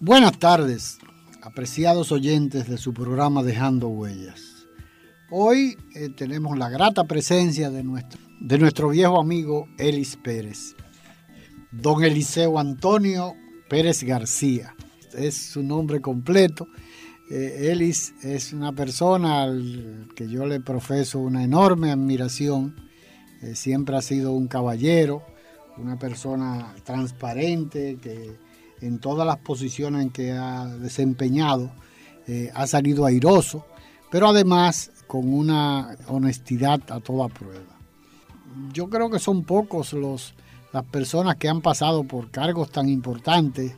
Buenas tardes, apreciados oyentes de su programa Dejando Huellas. Hoy eh, tenemos la grata presencia de nuestro, de nuestro viejo amigo Elis Pérez, don Eliseo Antonio Pérez García. Es su nombre completo. Eh, Elis es una persona al que yo le profeso una enorme admiración. Eh, siempre ha sido un caballero, una persona transparente que en todas las posiciones en que ha desempeñado, eh, ha salido airoso, pero además con una honestidad a toda prueba. Yo creo que son pocos los, las personas que han pasado por cargos tan importantes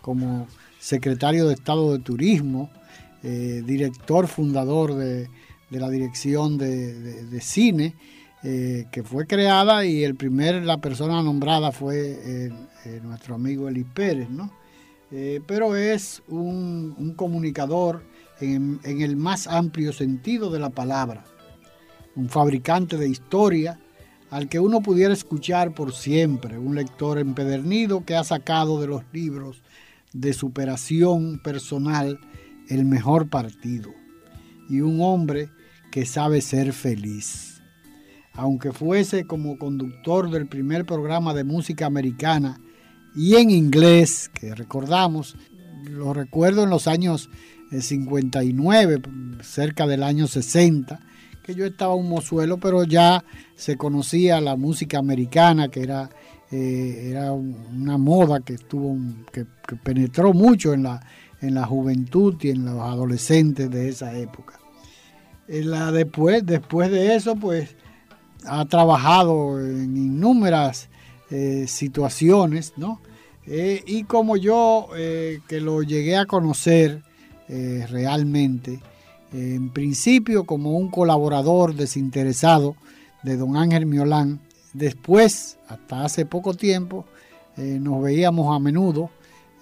como secretario de Estado de Turismo, eh, director fundador de, la dirección de, cine, eh, que fue creada y el primer, la persona nombrada fue eh, nuestro amigo Eli Pérez, ¿no? Eh, pero es un, comunicador en, el más amplio sentido de la palabra, un fabricante de historia al que uno pudiera escuchar por siempre, un lector empedernido que ha sacado de los libros de superación personal el mejor partido y un hombre que sabe ser feliz. Aunque fuese como conductor del primer programa de música americana y en inglés, que recordamos, lo recuerdo en los años 59, eh, cerca del año 60, que yo estaba un mozuelo, pero ya se conocía la música americana, que era, eh, era una moda que, estuvo, que, penetró mucho en la, en la juventud y en los adolescentes de esa época. la después, después de eso, pues ha trabajado en innumerables eh, situaciones, ¿no? Eh, y como yo, eh, que lo llegué a conocer realmente, en principio como un colaborador desinteresado de don Ángel Miolán, después, hasta hace poco tiempo, nos veíamos a menudo,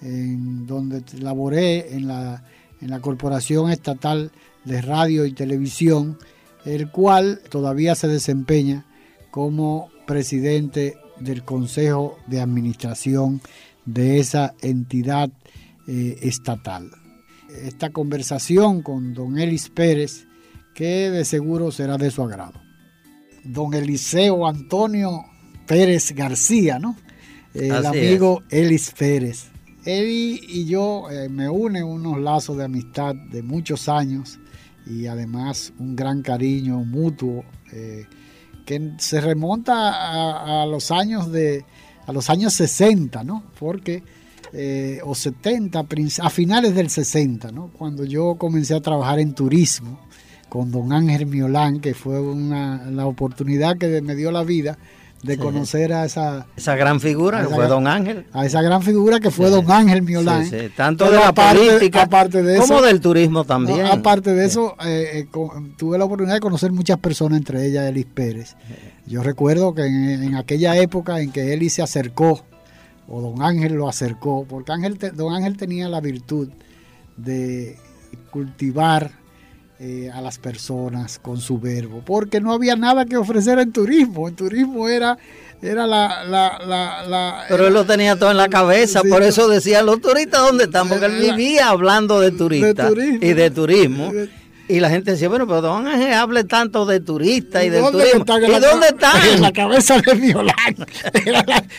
en donde laboré en la, en la Corporación Estatal de Radio y Televisión, el cual todavía se desempeña como presidente del Consejo de Administración de esa entidad eh, estatal. Esta conversación con don Elis Pérez, que de seguro será de su agrado. Don Eliseo Antonio Pérez García, ¿no? El amigo Elis Pérez. Él y yo eh, me unen unos lazos de amistad de muchos años y además un gran cariño mutuo. Eh, que se remonta a, los años de a los años 60, ¿no? Porque eh, o 70, a finales del 60, ¿no? Cuando yo comencé a trabajar en turismo con don Ángel Miolán, que fue una, la oportunidad que me dio la vida de conocer a esa... Esa gran figura que fue Don Ángel. A esa gran figura que fue Don Ángel Miolán. Tanto de la política aparte de como del turismo también. aparte de eso, eh, eh, tuve la oportunidad de conocer muchas personas, entre ellas Elis Pérez. Yo recuerdo que en, aquella época en que Elis se acercó, o Don Ángel lo acercó, porque Ángel Don Ángel tenía la virtud de cultivar eh, a las personas con su verbo, porque no había nada que ofrecer en turismo. En turismo era, era la, la, Pero él lo tenía todo en la cabeza, por eso decía los turistas dónde están, porque él vivía hablando de turistas y de turismo. Y la gente decía, bueno, pero don Ángel hable tanto de turistas y, de turismo. ¿Y dónde está? En la cabeza de Violán.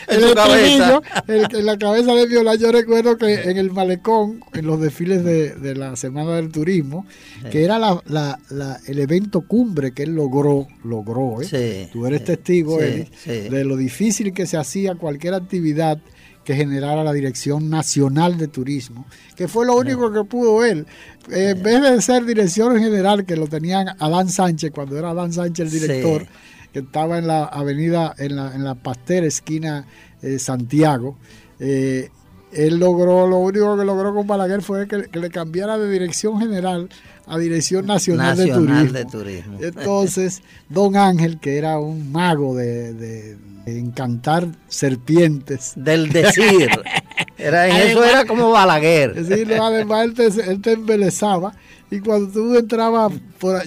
en, su cabeza. en la cabeza de Violán. Yo recuerdo que en el malecón, en los desfiles de, la Semana del Turismo, que era la, el evento cumbre que él logró, logró, ¿eh? Tú eres testigo, de lo difícil que se hacía cualquier actividad que generara la Dirección Nacional de Turismo, que fue lo único que pudo él. en vez de ser dirección general, que lo tenían Adán Sánchez, cuando era Adán Sánchez el director, que estaba en la avenida, en la, en la Pastel, esquina eh, Santiago, eh, él logró, lo único que logró con Balaguer fue que, le cambiara de dirección general a Dirección Nacional, de, Turismo. Entonces, don Ángel, que era un mago de encantar serpientes. Del decir. Era, eso era como Balaguer. Sí, además él te, embelezaba. Y cuando tú entrabas,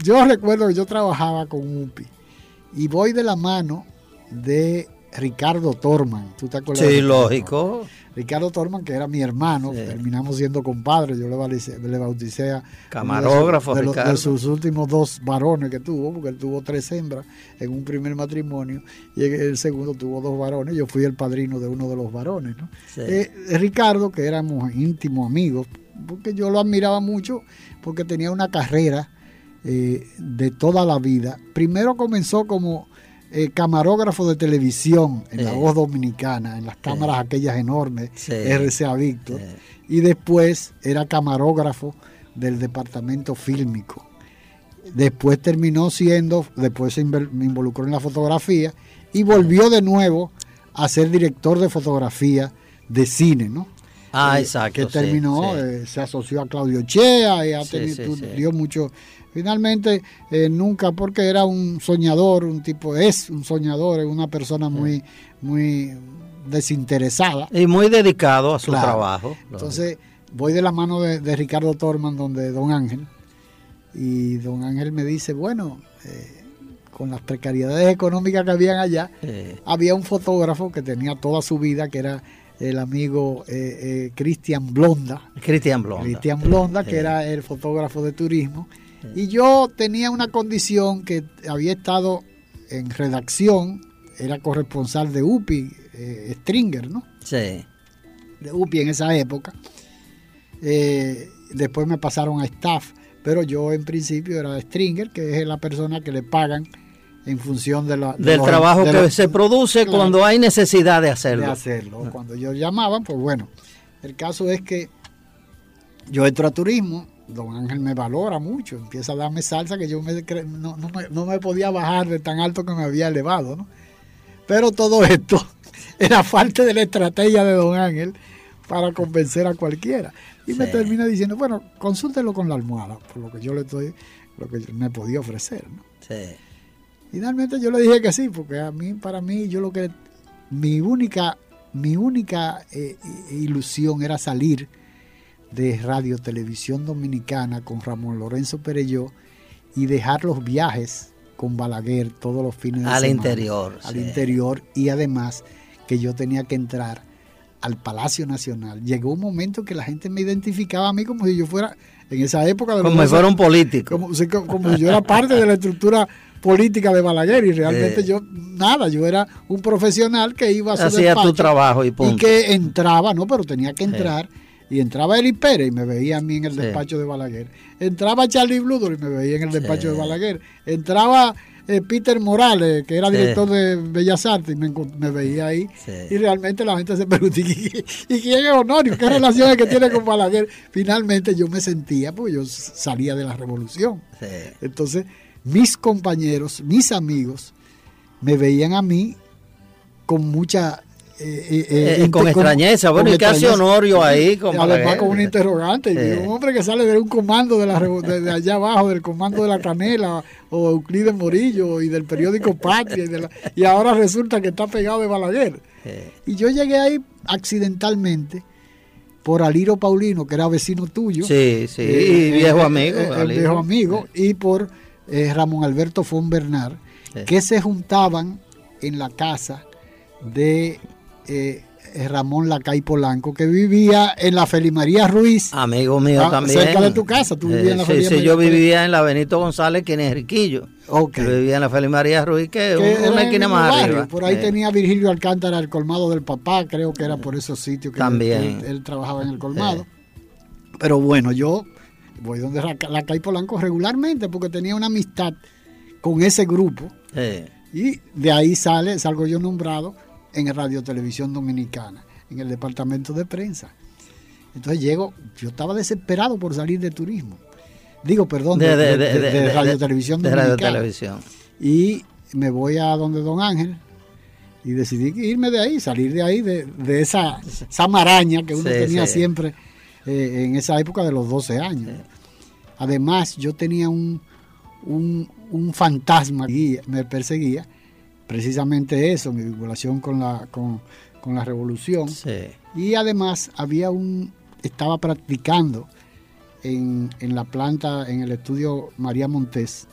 yo recuerdo que yo trabajaba con UPI y voy de la mano de Ricardo Torman. ¿Tú te acuerdas? Sí, lógico. Ricardo Torman, que era mi hermano, terminamos siendo compadres, yo le bauticé, le bauticé a camarógrafo de, de, sus últimos dos varones que tuvo, porque él tuvo tres hembras en un primer matrimonio y en el segundo tuvo dos varones, yo fui el padrino de uno de los varones. ¿no? Eh, Ricardo, que éramos íntimos amigos, porque yo lo admiraba mucho, porque tenía una carrera eh, de toda la vida. Primero comenzó como eh, camarógrafo de televisión en la voz dominicana, en las cámaras aquellas enormes, RCA Víctor, y después era camarógrafo del departamento fílmico. Después terminó siendo, después se me involucró en la fotografía y volvió de nuevo a ser director de fotografía de cine, ¿no? Ah, exacto. Que terminó, eh, se asoció a Claudio Chea y ha tenido, dio mucho, Finalmente, eh, nunca, porque era un soñador, un tipo, es un soñador, es una persona muy, muy desinteresada. Y muy dedicado a su trabajo. Entonces, voy de la mano de, Ricardo Torman, donde Don Ángel, y Don Ángel me dice, bueno, eh, con las precariedades económicas que habían allá, había un fotógrafo que tenía toda su vida, que era el amigo eh, Cristian Blonda. Cristian Blonda. Cristian Blonda, que era el fotógrafo de turismo y yo tenía una condición que había estado en redacción, era corresponsal de UPI, eh, Stringer, ¿no? Sí. De UPI en esa época. Eh, después me pasaron a staff, pero yo en principio era de Stringer, que es la persona que le pagan en función de la, del trabajo que se produce cuando hay necesidad de hacerlo. De hacerlo. Cuando ellos llamaban, pues bueno, el caso es que yo entro a turismo, don Ángel me valora mucho, empieza a darme salsa que yo me, no, no, me, podía bajar de tan alto que me había elevado, ¿no? Pero todo esto era falta de la estrategia de don Ángel para convencer a cualquiera. Y me termina diciendo, bueno, consúltelo con la almohada, por lo que yo le estoy, lo que me podía ofrecer, ¿no? Sí. Finalmente yo le dije que sí, porque a mí, para mí, yo lo que, mi única, mi única eh, ilusión era salir de Radio Televisión Dominicana con Ramón Lorenzo Pereyó y dejar los viajes con Balaguer todos los fines de al semana. Interior, al interior. y además que yo tenía que entrar al Palacio Nacional. Llegó un momento que la gente me identificaba a mí como si yo fuera, en esa época... De como si fuera un político. Como, si, yo era parte de la estructura política de Balaguer y realmente yo, nada, yo era un profesional que iba a hacer tu trabajo y punto. Y que entraba, no, pero tenía que entrar y entraba Eli Pérez y me veía a mí en el despacho de Balaguer. Entraba Charlie Bludor y me veía en el despacho de Balaguer. Entraba eh, Peter Morales, que era director de Bellas Artes, y me, veía ahí. Y realmente la gente se preguntó, ¿y, quién es Honorio? ¿Qué relaciones que tiene con Balaguer? Finalmente yo me sentía, porque yo salía de la revolución. Entonces, mis compañeros, mis amigos, me veían a mí con mucha eh, eh, eh, con extrañeza, bueno, y casi Honorio ahí. Con además con un interrogante. un hombre que sale de un comando de, la, de, allá abajo, del comando de la Canela, o Euclides Morillo, y del periódico Patria, y, ahora resulta que está pegado de Balaguer. Y yo llegué ahí accidentalmente por Aliro Paulino, que era vecino tuyo. Sí, sí, y viejo amigo. el viejo amigo, y por Ramón Alberto Fon Bernard, que se juntaban en la casa de eh, Ramón Lacay Polanco, que vivía en la Felimaría Ruiz. Amigo mío ah, también. Cerca de tu casa, tú vivías en la sí, Sí, yo vivía en la Benito González, quien es Riquillo. Okay. Yo vivía en la Felimaría Ruiz, que es una esquina más arriba. Por ahí tenía Virgilio Alcántara el colmado del papá, creo que era por esos sitios que también. Él, trabajaba en el colmado. Pero bueno, yo voy donde Lacay Polanco regularmente porque tenía una amistad con ese grupo. Y de ahí sale, salgo yo nombrado en Radio Televisión Dominicana, en el departamento de prensa. Entonces llego, yo estaba desesperado por salir de turismo. Digo, perdón, de, Radio Televisión Dominicana. Y me voy a donde Don Ángel y decidí irme de ahí, salir de ahí, de, esa, esa, maraña que uno tenía siempre eh, en esa época de los 12 años. Además, yo tenía un, un, un fantasma que me perseguía, precisamente eso, mi vinculación con la, con, la revolución. Y además había un, estaba practicando en, la planta, en el estudio María Montés,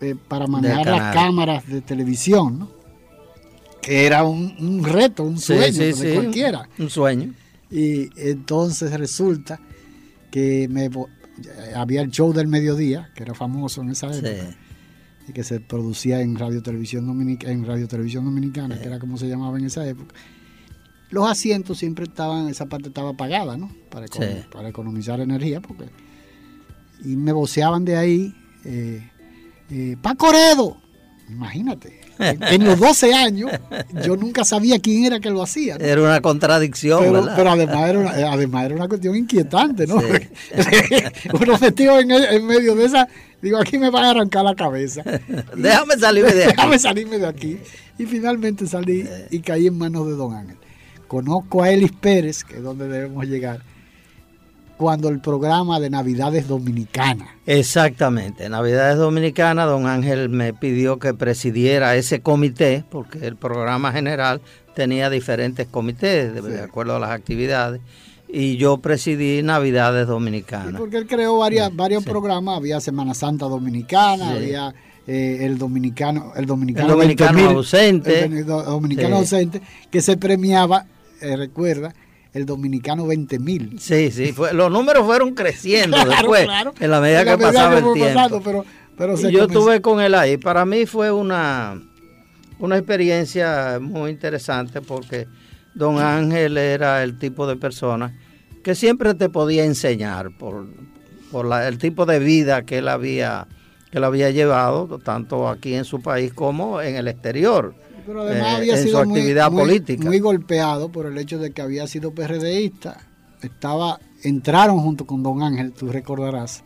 eh, para manejar las cámaras de televisión, que era un, reto, un sueño de cualquiera. Un sueño. Y entonces resulta que me había el show del mediodía, que era famoso en esa época. Y que se producía en Radio Televisión Dominicana, en Radio Televisión Dominicana, que era como se llamaba en esa época. Los asientos siempre estaban, esa parte estaba apagada, ¿no? Para, para economizar energía, porque. Y me voceaban de ahí, eh, eh, Pacoredo, imagínate. En, los 12 años, yo nunca sabía quién era que lo hacía. Era una contradicción, pero, pero además, era una, además era una cuestión inquietante, ¿no? Uno metido en, en, medio de esa, digo, aquí me van a arrancar la cabeza. Déjame salirme de aquí. Déjame salirme de aquí. Y finalmente salí y caí en manos de Don Ángel. Conozco a Elis Pérez, que es donde debemos llegar cuando el programa de Navidades Dominicana. Exactamente, Navidades Dominicana, don Ángel me pidió que presidiera ese comité, porque el programa general tenía diferentes comités de, acuerdo a las actividades, y yo presidí Navidades Dominicanas. porque él creó varias, varios programas, había Semana Santa Dominicana, había... Eh, el dominicano el dominicano, ausente. el dominicano ausente que se premiaba eh, recuerda el dominicano 20 mil. Sí, sí, fue, los números fueron creciendo después, en la medida que pasaba el tiempo. pero, pero yo estuve con él ahí. Para mí fue una, una experiencia muy interesante porque don Ángel era el tipo de persona que siempre te podía enseñar por, por el tipo de vida que él había que él había llevado tanto aquí en su país como en el exterior pero además eh, había sido muy, actividad política. Muy golpeado por el hecho de que había sido PRDista. Estaba, entraron junto con Don Ángel, tú recordarás,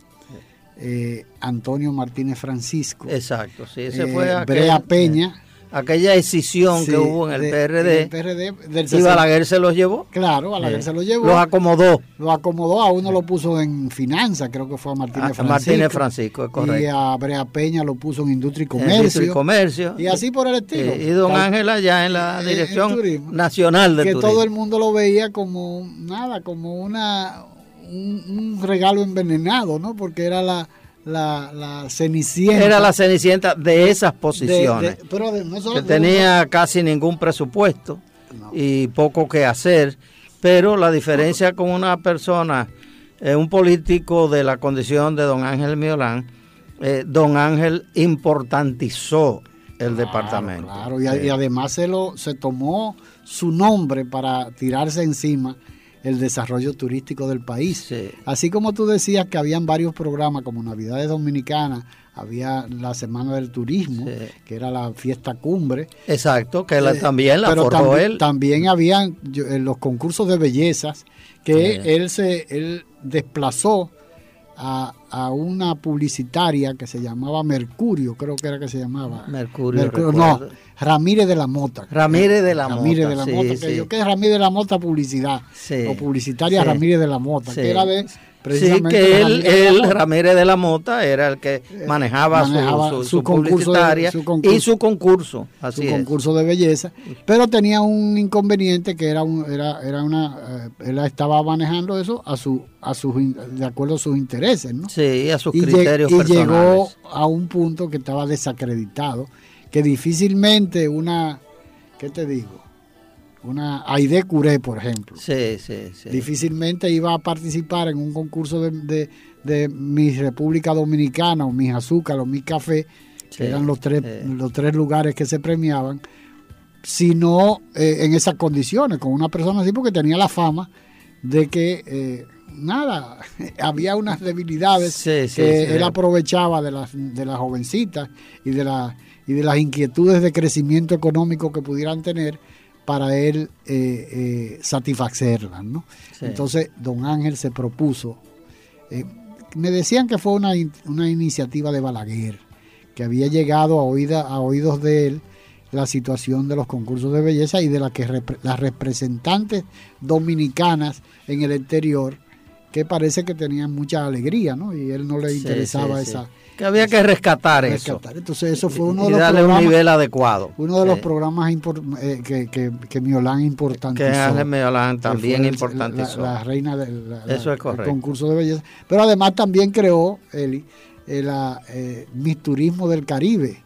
eh, Antonio Martínez Francisco. Exacto, sí, ese fue eh, Brea Peña aquella decisión que hubo en el PRD, y Balaguer se los llevó. Claro, Balaguer se los llevó. Los acomodó. Los acomodó, a uno lo puso en finanzas, creo que fue a Martínez Francisco. Martínez Francisco, es correcto. Y a Brea Peña lo puso en Industria y Comercio. Industria y Comercio. Y así por el estilo. y don Ángela ya en la Dirección Nacional de que Turismo. Que todo el mundo lo veía como, nada, como una un regalo envenenado, ¿no? Porque era la la, la, cenicienta. Era la cenicienta de esas posiciones. que tenía casi ningún presupuesto y poco que hacer. Pero la diferencia con una persona, eh, un político de la condición de don Ángel Miolán, eh, don Ángel importantizó el departamento. Claro, y, y, además se, lo, se tomó su nombre para tirarse encima el desarrollo turístico del país. Así como tú decías que habían varios programas como Navidades Dominicanas, había la Semana del Turismo, que era la fiesta cumbre. Exacto, que eh, también la formó él. También habían los concursos de bellezas que él se él desplazó a, a, una publicitaria que se llamaba Mercurio, creo que era que se llamaba. Mercurio. no, Ramírez de la Mota. Ramírez de la Ramírez de la Mota. Que yo que es Ramírez de la Mota publicidad. O publicitaria Ramírez de la Mota, que era de Sí, que él, Ramírez de la Mota, era el que eh, manejaba, su, su, publicitaria y su concurso. Así su concurso de belleza. Pero tenía un inconveniente que era, un, era, era una. Eh, él estaba manejando eso a su, a sus, de acuerdo a sus intereses, ¿no? Sí, a sus criterios y llegó a un punto que estaba desacreditado, que difícilmente una. ¿Qué te digo? Una Aide Curé, por ejemplo. Sí, sí, sí. Difícilmente iba a participar en un concurso de, de, mi República Dominicana o mis azúcar o mi café, que eran los tres, los tres lugares que se premiaban, sino eh, en esas condiciones, con una persona así, porque tenía la fama de que, eh, nada, había unas debilidades que él aprovechaba de las, de las jovencitas y de, la, y de las inquietudes de crecimiento económico que pudieran tener para él eh, eh, satisfacerlas. ¿no? Entonces, don Ángel se propuso, eh, me decían que fue una, una, iniciativa de Balaguer, que había llegado a, oída, a oídos de él la situación de los concursos de belleza y de la que las representantes dominicanas en el exterior, que parece que tenían mucha alegría, ¿no? Y él no le interesaba esa que había que rescatar, eso. Entonces eso fue uno de los darle un nivel adecuado. Uno de los programas eh, que, que, que, Miolán importantizó. Que Ángel Miolán también importantizó. La, reina del concurso de belleza. Pero además también creó Eli, el, eh, Turismo del Caribe.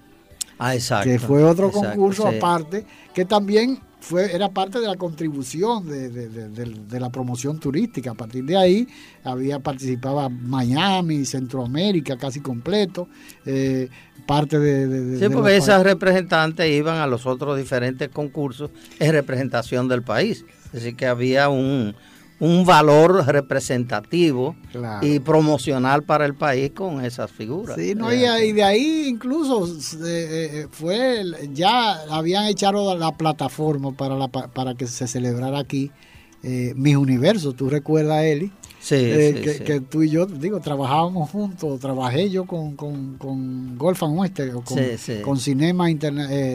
ah, que fue otro concurso aparte, que también fue, era parte de la contribución de, la promoción turística. A partir de ahí había participaba Miami, Centroamérica casi completo, eh, parte de... sí, porque esas representantes iban a los otros diferentes concursos en representación del país. Así que había un, un valor representativo y promocional para el país con esas figuras. Sí, no, y, de ahí incluso eh, eh, fue, ya habían echado la plataforma para, la, para que se celebrara aquí eh, Mis Universos. ¿Tú recuerdas, Eli? Sí, sí, que, tú y yo, digo, trabajábamos juntos, trabajé yo con, con, con Golf and Western, con, con Cinema,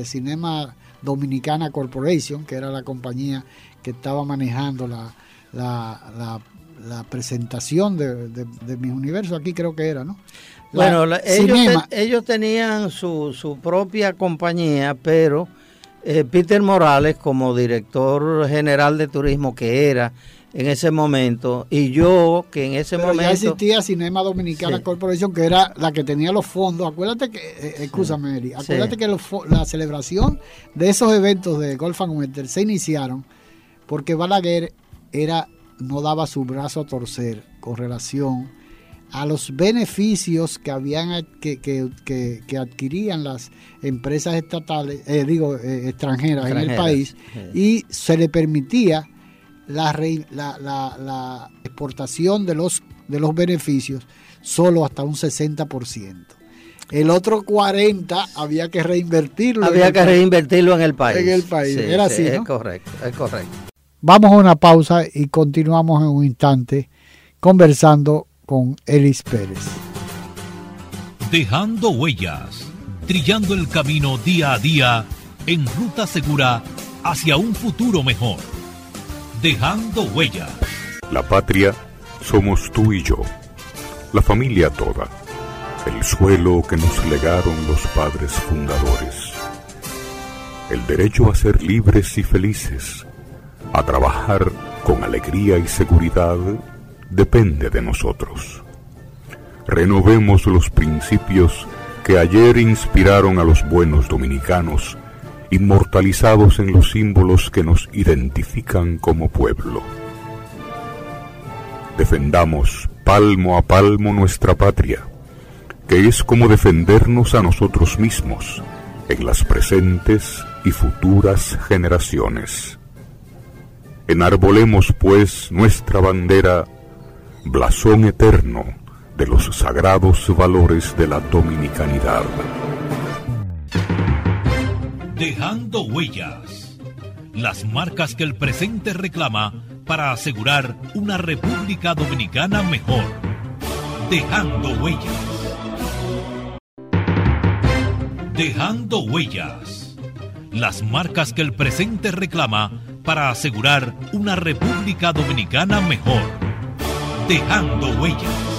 Cinema Dominicana Corporation, que era la compañía que estaba manejando la, la, la, presentación de, de, mis universos, aquí creo que era, ¿no? bueno, ellos, ellos, tenían su, su propia compañía, pero eh, Peter Morales, como director general de turismo que era en ese momento, y yo que en ese momento... Ya existía Cinema Dominicana Corporation, que era la que tenía los fondos. Acuérdate que, eh, escúchame, Eri, acuérdate que la celebración de esos eventos de Golf and Winter se iniciaron porque Balaguer era, no daba su brazo a torcer con relación a los beneficios que habían que, que, adquirían las empresas estatales, eh, digo, eh, extranjeras, en el país, y se le permitía la, la, la, exportación de los, de los beneficios solo hasta un 60%. El otro 40 había que reinvertirlo. Había que reinvertirlo en el país. En el país. Era así. Es correcto, es correcto. Vamos a una pausa y continuamos en un instante conversando con Elis Pérez. Dejando huellas, trillando el camino día a día en ruta segura hacia un futuro mejor. Dejando huellas. La patria somos tú y yo, la familia toda, el suelo que nos legaron los padres fundadores, el derecho a ser libres y felices a trabajar con alegría y seguridad depende de nosotros. Renovemos los principios que ayer inspiraron a los buenos dominicanos, inmortalizados en los símbolos que nos identifican como pueblo. Defendamos palmo a palmo nuestra patria, que es como defendernos a nosotros mismos en las presentes y futuras generaciones. Enarbolemos pues nuestra bandera, blasón eterno de los sagrados valores de la dominicanidad. Dejando huellas, las marcas que el presente reclama para asegurar una República Dominicana mejor. Dejando huellas. Dejando huellas, las marcas que el presente reclama para asegurar una República Dominicana mejor. Dejando huellas.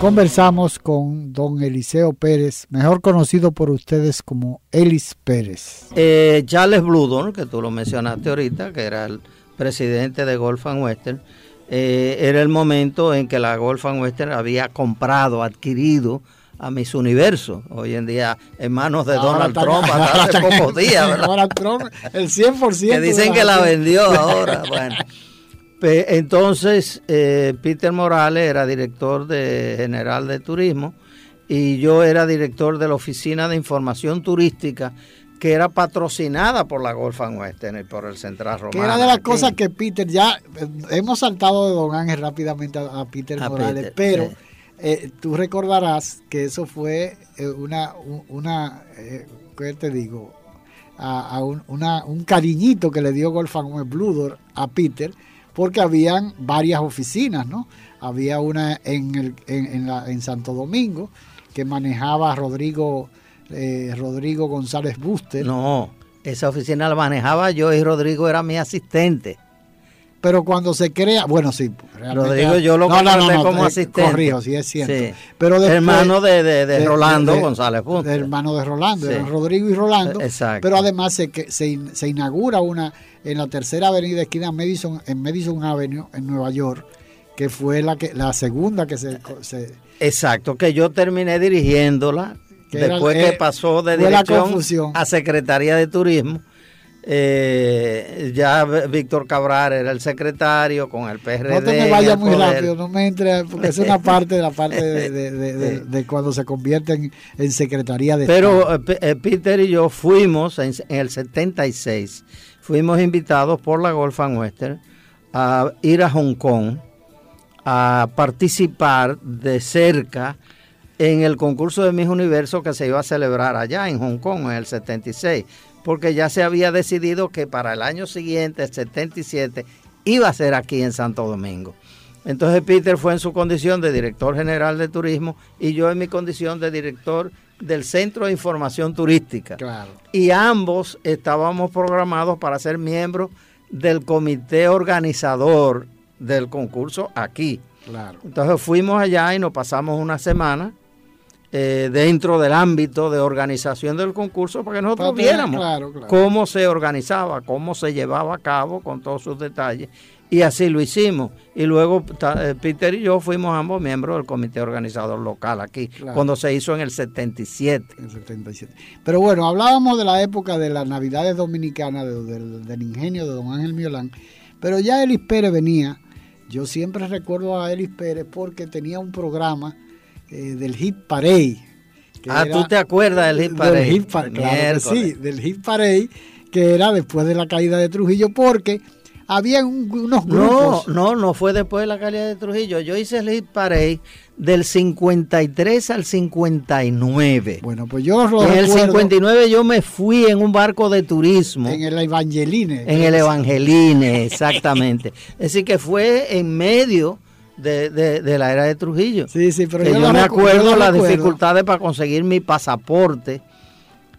Conversamos con don Eliseo Pérez, mejor conocido por ustedes como Elis Pérez. Eh, Charles Bludon, que tú lo mencionaste ahorita, que era el presidente de Golf and Western, eh, era el momento en que la Golf and Western había comprado, adquirido a mis universos. Hoy en día en manos de Donald Trump hasta hace pocos días. ¿verdad? Donald Trump, el 100%. Que dicen que la vendió ahora. Bueno. Entonces, eh, Peter Morales era director de, general de turismo y yo era director de la Oficina de Información Turística que era patrocinada por la Golf and Western y por el Central Romano. Que era de las cosas que Peter, ya eh, hemos saltado de Don Ángel rápidamente a, Peter Morales, pero... Eh, tú recordarás que eso fue eh, una, una eh, ¿qué te digo? A, un, una, un cariñito que le dio Golfan Bludor a Peter, porque habían varias oficinas, ¿no? Había una en, el, en, la, en Santo Domingo que manejaba Rodrigo, Rodrigo González Buster. No, esa oficina la manejaba yo y Rodrigo era mi asistente pero cuando se crea, bueno, sí. Lo digo yo lo no, no, como eh, asistente. Corrijo, sí es cierto. Pero hermano de, de, Rolando González. Hermano de Rolando, Rodrigo y Rolando. Exacto. Pero además se, se, se inaugura una en la tercera avenida esquina Madison, en Madison Avenue, en Nueva York, que fue la que la segunda que se, Exacto, que yo terminé dirigiéndola después que pasó de dirección a Secretaría de Turismo eh, ya Víctor Cabral era el secretario con el PRD. No te me vayas muy rápido, no me entre, porque es una parte de la parte de, cuando se convierten en secretaría de Pero eh, eh, Peter y yo fuimos en, el 76, fuimos invitados por la Golf Western a ir a Hong Kong a participar de cerca en el concurso de Miss Universo que se iba a celebrar allá en Hong Kong en el 76 porque ya se había decidido que para el año siguiente, el 77, iba a ser aquí en Santo Domingo. Entonces Peter fue en su condición de director general de turismo y yo en mi condición de director del Centro de Información Turística. Claro. Y ambos estábamos programados para ser miembros del comité organizador del concurso aquí. Claro. Entonces fuimos allá y nos pasamos una semana eh, dentro del ámbito de organización del concurso para que nosotros viéramos cómo se organizaba, cómo se llevaba a cabo con todos sus detalles. Y así lo hicimos. Y luego eh, Peter y yo fuimos ambos miembros del comité organizador local aquí, cuando se hizo en el 77. el 77. Pero bueno, hablábamos de la época de las Navidades Dominicanas, del ingenio de don Ángel Miolán. Pero ya Elis Pérez venía. Yo siempre recuerdo a Elis Pérez porque tenía un programa eh, del Hit Parade. Ah, ¿tú te acuerdas del Hit Parade? Del hit claro sí, del Hit Parade, que era después de la caída de Trujillo, porque había unos grupos. No, no, no fue después de la caída de Trujillo. Yo hice el Hit Parade del 53 al 59. Bueno, pues yo lo En el 59 yo me fui en un barco de turismo. En el Evangeline. En el Evangeline, exactamente. es decir, que fue en medio de, de, la era de Trujillo. Sí, sí, pero yo, me acuerdo las dificultades para conseguir mi pasaporte.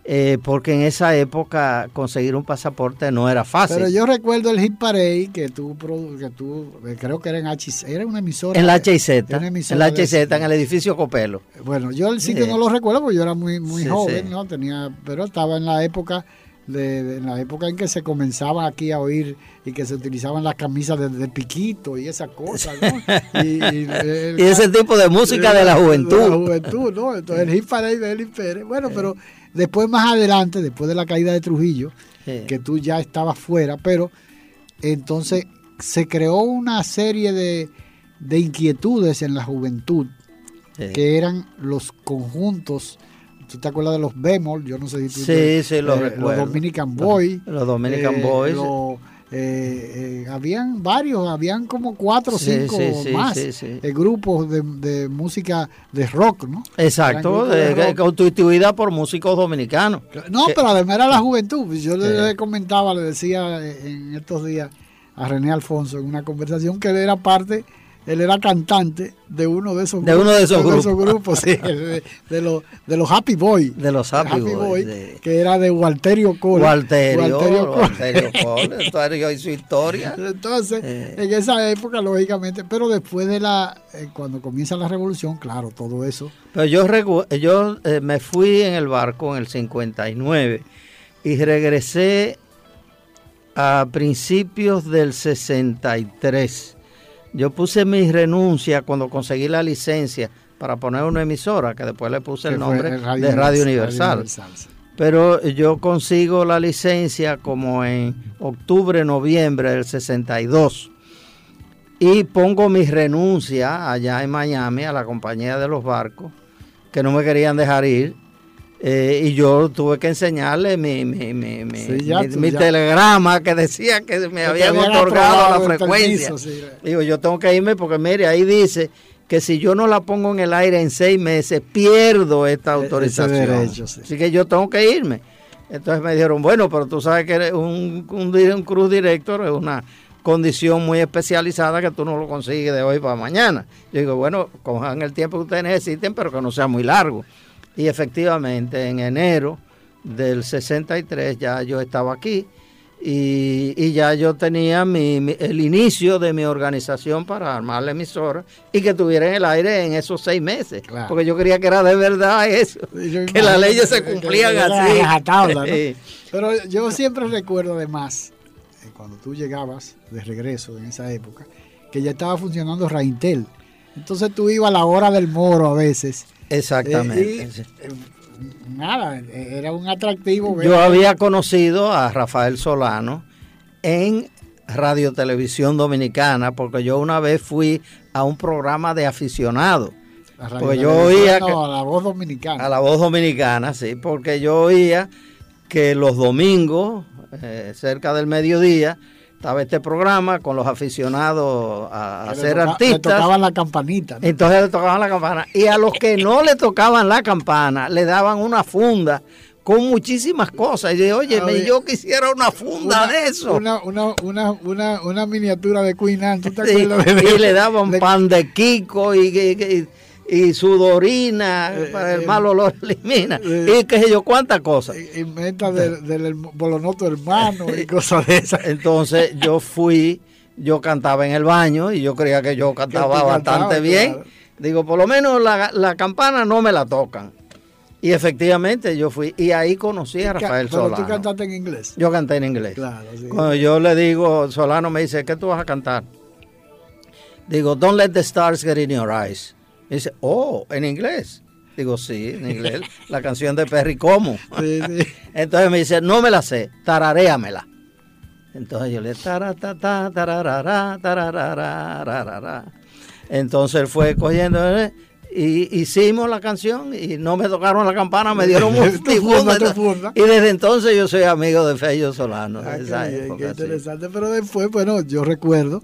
Eh, porque en esa época conseguir un pasaporte no era fácil. Pero yo recuerdo el Hit Parade que tú, que tú eh, creo que era en HIZ, era una emisora. En la HIZ, en la HIZ, en el edificio Copelo. Bueno, yo el sitio no lo recuerdo porque yo era muy, muy joven, ¿no? Tenía, pero estaba en la época de, en la época en que se comenzaba aquí a oír y que se utilizaban las camisas de, piquito y esas cosas, ¿no? y, ese tipo de música de, la juventud. De la juventud, ¿no? Entonces el parade de Eli Pérez. Bueno, pero después más adelante, después de la caída de Trujillo, que tú ya estabas fuera, pero entonces se creó una serie de, de inquietudes en la juventud que eran los conjuntos ¿Tú te acuerdas de los Bemol? Yo no sé si tú Sí, sí, los eh, recuerdo. Los Dominican Boys. Los Dominican eh, Boys. Eh, habían varios, habían como cuatro o cinco más grupos de, música de rock, ¿no? Exacto, constituida por músicos dominicanos. No, pero además era la juventud. Yo le, comentaba, le decía en estos días a René Alfonso en una conversación que él era parte él era cantante de uno de esos de grupos, uno de esos grupos, sí, de, los, de los Happy Boys. De los Happy, Boys. Que era de Walterio Cole. Walterio, Walterio, Cole. Walterio y su historia. Entonces, eh. en esa época, lógicamente, pero después de la, eh, cuando comienza la revolución, claro, todo eso. Pero yo, yo eh, me fui en el barco en el 59 y regresé a principios del 63 yo puse mi renuncia cuando conseguí la licencia para poner una emisora, que después le puse el nombre de Radio Universal. Pero yo consigo la licencia como en octubre, noviembre del 62. Y pongo mi renuncia allá en Miami a la compañía de los barcos, que no me querían dejar ir. Eh, y yo tuve que enseñarle mi, mi, mi, mi, telegrama que decía que me habían otorgado la frecuencia. Digo, yo tengo que irme porque mire, ahí dice que si yo no la pongo en el aire en seis meses, pierdo esta e-, autorización. Así que yo tengo que irme. Entonces me dijeron, bueno, pero tú sabes que un, un, un cruz director es una condición muy especializada que tú no lo consigues de hoy para mañana. Yo digo, bueno, cojan el tiempo que ustedes necesiten, pero que no sea muy largo. Y efectivamente en enero del 63 ya yo estaba aquí y, ya yo tenía mi, el inicio de mi organización para armar la emisora y que tuviera en el aire en esos seis meses. Porque yo quería que era de verdad eso, que las leyes se cumplían así. Pero yo siempre recuerdo además, eh, cuando tú llegabas de regreso en esa época, que ya estaba funcionando Raintel. Entonces tú ibas a la hora del moro a veces Exactamente. Eh, nada, era un atractivo. Yo había conocido a Rafael Solano en Radio Televisión Dominicana, porque yo una vez fui a un programa de aficionados. Porque yo oía a la voz dominicana. A la voz dominicana, sí, porque yo oía que los domingos, eh, cerca del mediodía, estaba este programa con los aficionados a, ser artistas. Le tocaban la campanita. Entonces le tocaban la campana. Y a los que no le tocaban la campana, le daban una funda con muchísimas cosas. Y dije, oye, yo quisiera una funda de eso. Una, una, una, una, una miniatura de Queen Anne, Y le daban pan de Kiko y, y, sudorina eh, para el eh, mal olor elimina. Eh, y qué sé yo, cuántas cosas. Y, meta del, del bolonoto hermano y cosas de esas. Entonces yo fui, yo cantaba en el baño y yo creía que yo cantaba bastante bien. Digo, por lo menos la, la campana no me la tocan. Y efectivamente yo fui, y ahí conocí a Rafael Solano. ¿Pero tú cantaste en inglés? Yo canté en inglés. Claro, sí. Cuando yo le digo, Solano me dice, ¿qué tú vas a cantar? Digo, Don't let the stars get in your eyes. Dice, oh, en inglés. Digo, sí, en inglés. la canción de Perry Como. Sí, sí. Entonces me dice, no me la sé, tararéamela. Entonces yo le taratata, tararara, tararara, Entonces él fue cogiendo ¿eh? y hicimos la canción y no me tocaron la campana, me dieron un Y desde entonces yo soy amigo de Fello Solano. Ah, qué, interesante, pero después, bueno, yo recuerdo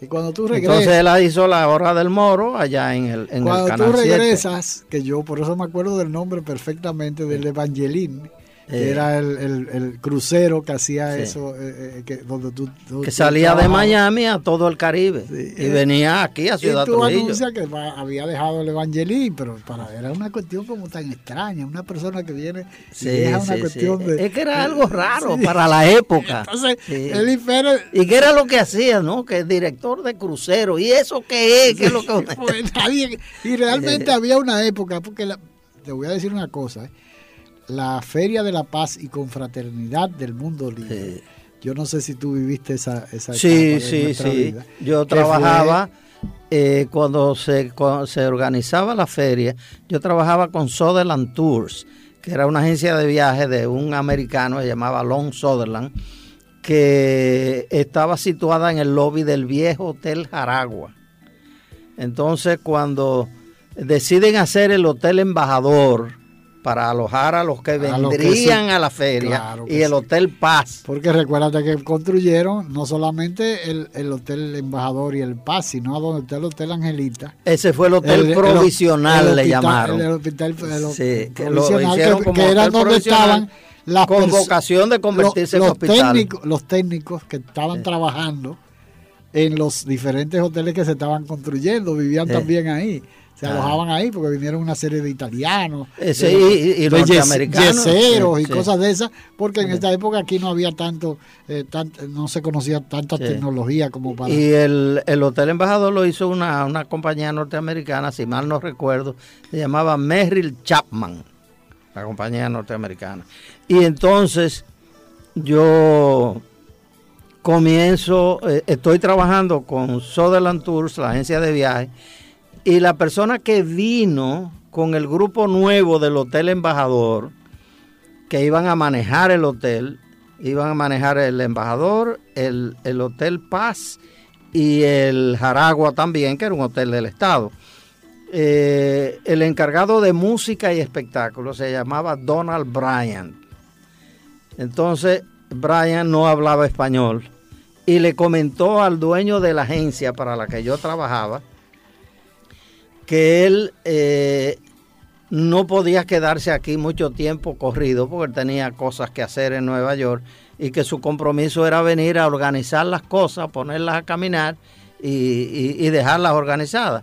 que cuando tú regresas... Entonces él hizo la hora del moro allá en el, en cuando tú regresas, que yo por eso me acuerdo del nombre perfectamente, del Evangelín, eh, era el, el, crucero que hacía eso, eh, eh, que, donde tú, que salía de Miami a todo el Caribe y venía aquí a Ciudad y tú anuncias que había dejado el Evangelín, pero para era una cuestión como tan extraña, una persona que viene y deja una cuestión de... Es que era algo raro para la época. Entonces, Y qué era lo que hacía, ¿no? Que el director de crucero, ¿y eso qué es? ¿Qué es lo que... Pues, y realmente había una época, porque te voy a decir una cosa, ¿eh? La Feria de la Paz y Confraternidad del Mundo Libre. Yo no sé si tú viviste esa, esa sí, sí, sí. Yo trabajaba eh, cuando, se, se organizaba la feria, yo trabajaba con Sutherland Tours, que era una agencia de viaje de un americano que se llamaba Long Sutherland, que estaba situada en el lobby del viejo Hotel Jaragua. Entonces, cuando deciden hacer el Hotel Embajador, para alojar a los que vendrían a, la feria y el Hotel Paz. Porque recuérdate que construyeron no solamente el, Hotel Embajador y el Paz, sino a donde está el Hotel Angelita. Ese fue el hotel provisional, le llamaron. El hospital sí, que, era donde estaban las con vocación de convertirse los, en hospital. Técnicos, los técnicos que estaban trabajando en los diferentes hoteles que se estaban construyendo, vivían también ahí se alojaban ahí porque vinieron una serie de italianos, y, los yeseros y cosas de esas, porque en esta época aquí no había tanto, eh, no se conocía tanta tecnología como para... Y el, el, Hotel Embajador lo hizo una, una compañía norteamericana, si mal no recuerdo, se llamaba Merrill Chapman, la compañía norteamericana. Y entonces yo comienzo, eh, estoy trabajando con Sutherland Tours, la agencia de viajes, y la persona que vino con el grupo nuevo del Hotel Embajador, que iban a manejar el hotel, iban a manejar el Embajador, el, Hotel Paz y el Jaragua también, que era un hotel del Estado. Eh, el encargado de música y espectáculos se llamaba Donald Bryan. Entonces, Bryan no hablaba español y le comentó al dueño de la agencia para la que yo trabajaba, que él eh, no podía quedarse aquí mucho tiempo corrido porque él tenía cosas que hacer en Nueva York y que su compromiso era venir a organizar las cosas, ponerlas a caminar y, dejarlas organizadas.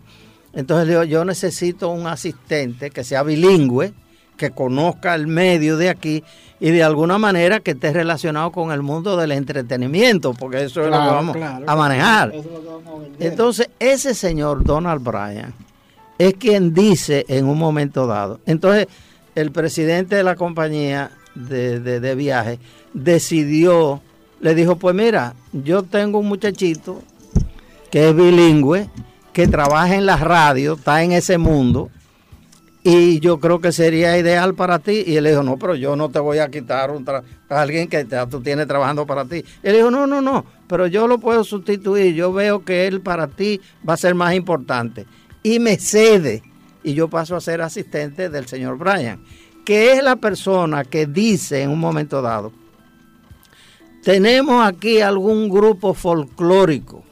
Entonces dijo, yo necesito un asistente que sea bilingüe, que conozca el medio de aquí y de alguna manera que esté relacionado con el mundo del entretenimiento, porque eso es lo que vamos a manejar. Entonces, ese señor Donald Bryan, es quien dice en un momento dado. Entonces, el presidente de la compañía de, de, viaje decidió, le dijo, pues mira, yo tengo un muchachito que es bilingüe, que trabaja en la radio, está en ese mundo, y yo creo que sería ideal para ti. Y él dijo, no, pero yo no te voy a quitar un a alguien que tú tienes trabajando para ti. Él dijo, no, no, no, pero yo lo puedo sustituir. Yo veo que él para ti va a ser más importante. Y me cede. Y yo paso a ser asistente del señor Brian, que es la persona que dice en un momento dado, tenemos aquí algún grupo folclórico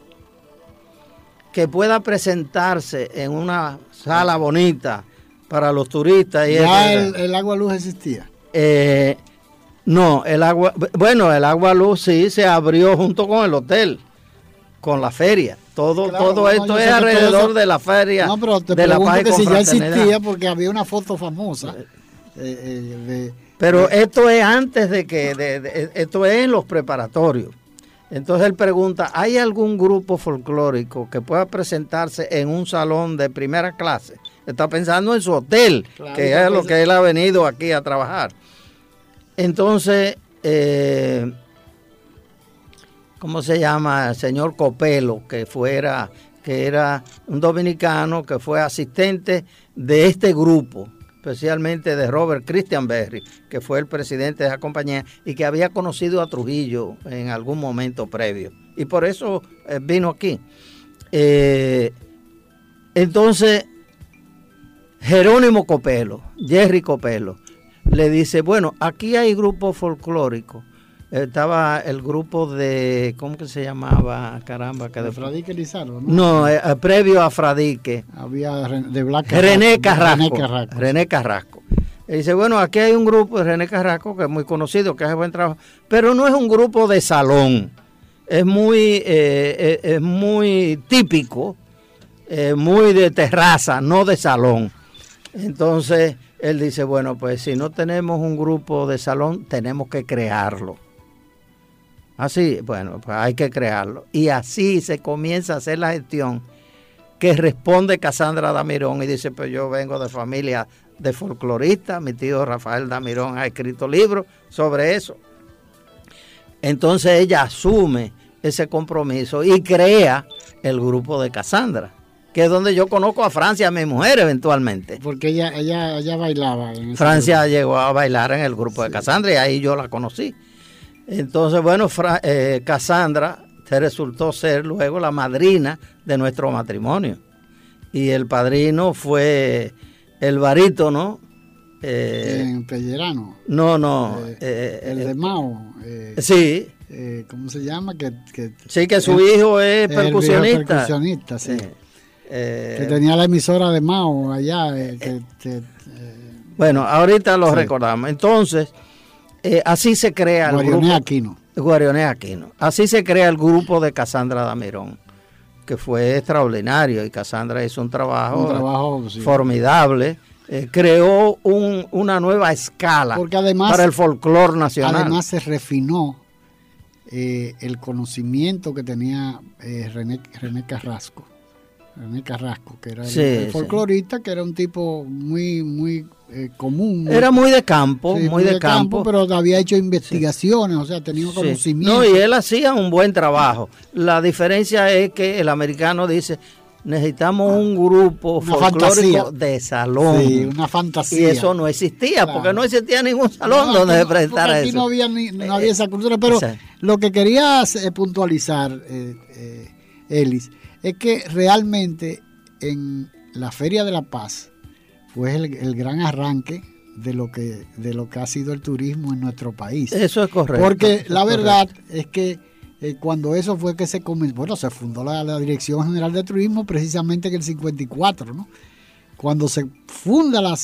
que pueda presentarse en una sala bonita para los turistas. Y ¿Ya el, agua luz existía? Eh, no, el agua, bueno, el agua luz sí se abrió junto con el hotel, con la feria. Todo, todo esto es alrededor de la feria. No, pero te de la que si ya existía porque había una foto famosa. Eh, eh, pero esto es antes de que, esto es en los preparatorios. Entonces él pregunta, ¿hay algún grupo folclórico que pueda presentarse en un salón de primera clase? Está pensando en su hotel, que es lo que él ha venido aquí a trabajar. Entonces, eh, ¿cómo se llama? El señor Copelo, que fuera, que era un dominicano que fue asistente de este grupo especialmente de Robert Christian Berry, que fue el presidente de esa compañía y que había conocido a Trujillo en algún momento previo. Y por eso eh, vino aquí. Eh, entonces, Jerónimo Copelo, Jerry Copelo, le dice, bueno, aquí hay grupos folclóricos estaba el grupo de, ¿cómo que se llamaba? Caramba, que de Fradique Lizardo, ¿no? No, eh, eh, previo a Fradique. Había de Black René Carrasco. René Carrasco. Y dice, bueno, aquí hay un grupo de René Carrasco que es muy conocido, que hace buen trabajo, pero no es un grupo de salón. Es muy, eh, es muy típico, muy de terraza, no de salón. Entonces, él dice, bueno, pues si no tenemos un grupo de salón, tenemos que crearlo. Así, bueno, pues hay que crearlo. Y así se comienza a hacer la gestión que responde Casandra Damirón y dice, pues yo vengo de familia de folcloristas, mi tío Rafael Damirón ha escrito libros sobre eso. Entonces ella asume ese compromiso y crea el grupo de Casandra, que es donde yo conozco a Francia, a mi mujer eventualmente. Porque ella, ella, ella bailaba. En Francia llegó a bailar en el grupo de Casandra y ahí yo la conocí. Entonces, bueno, eh, Cassandra se resultó ser luego la madrina de nuestro matrimonio. Y el padrino fue el barítono. Eh, en Pellerano. No, no. Eh, eh, el de Mao. sí. ¿Cómo se llama? Que, sí, que su hijo es percusionista. percusionista, sí. que tenía la emisora de Mao allá. bueno, ahorita lo recordamos. Entonces, eh, así se crea el grupo. Aquino. Aquino. Así se crea el grupo de Casandra Damirón, que fue extraordinario y Casandra hizo un trabajo, formidable. Eh, creó una nueva escala para el folclore nacional. Además se refinó eh, el conocimiento que tenía René, René Carrasco. René Carrasco, que era el, folclorista, que era un tipo muy, muy eh, común. Era muy de campo, muy, de, campo, Pero había hecho investigaciones, o sea, tenía conocimiento. No, y él hacía un buen trabajo. La diferencia es que el americano dice, necesitamos un grupo folclórico de salón. Sí, una fantasía. Y eso no existía, porque no existía ningún salón donde se presentara aquí eso. No había, no había esa cultura, pero lo que quería eh, puntualizar, eh, Elis, es que realmente en la Feria de la Paz fue el, gran arranque de lo que de lo que ha sido el turismo en nuestro país. Eso es correcto. Porque la verdad es que eh, cuando eso fue que se comenzó, bueno, se fundó la, Dirección General de Turismo precisamente en el 54, ¿no? Cuando se funda la,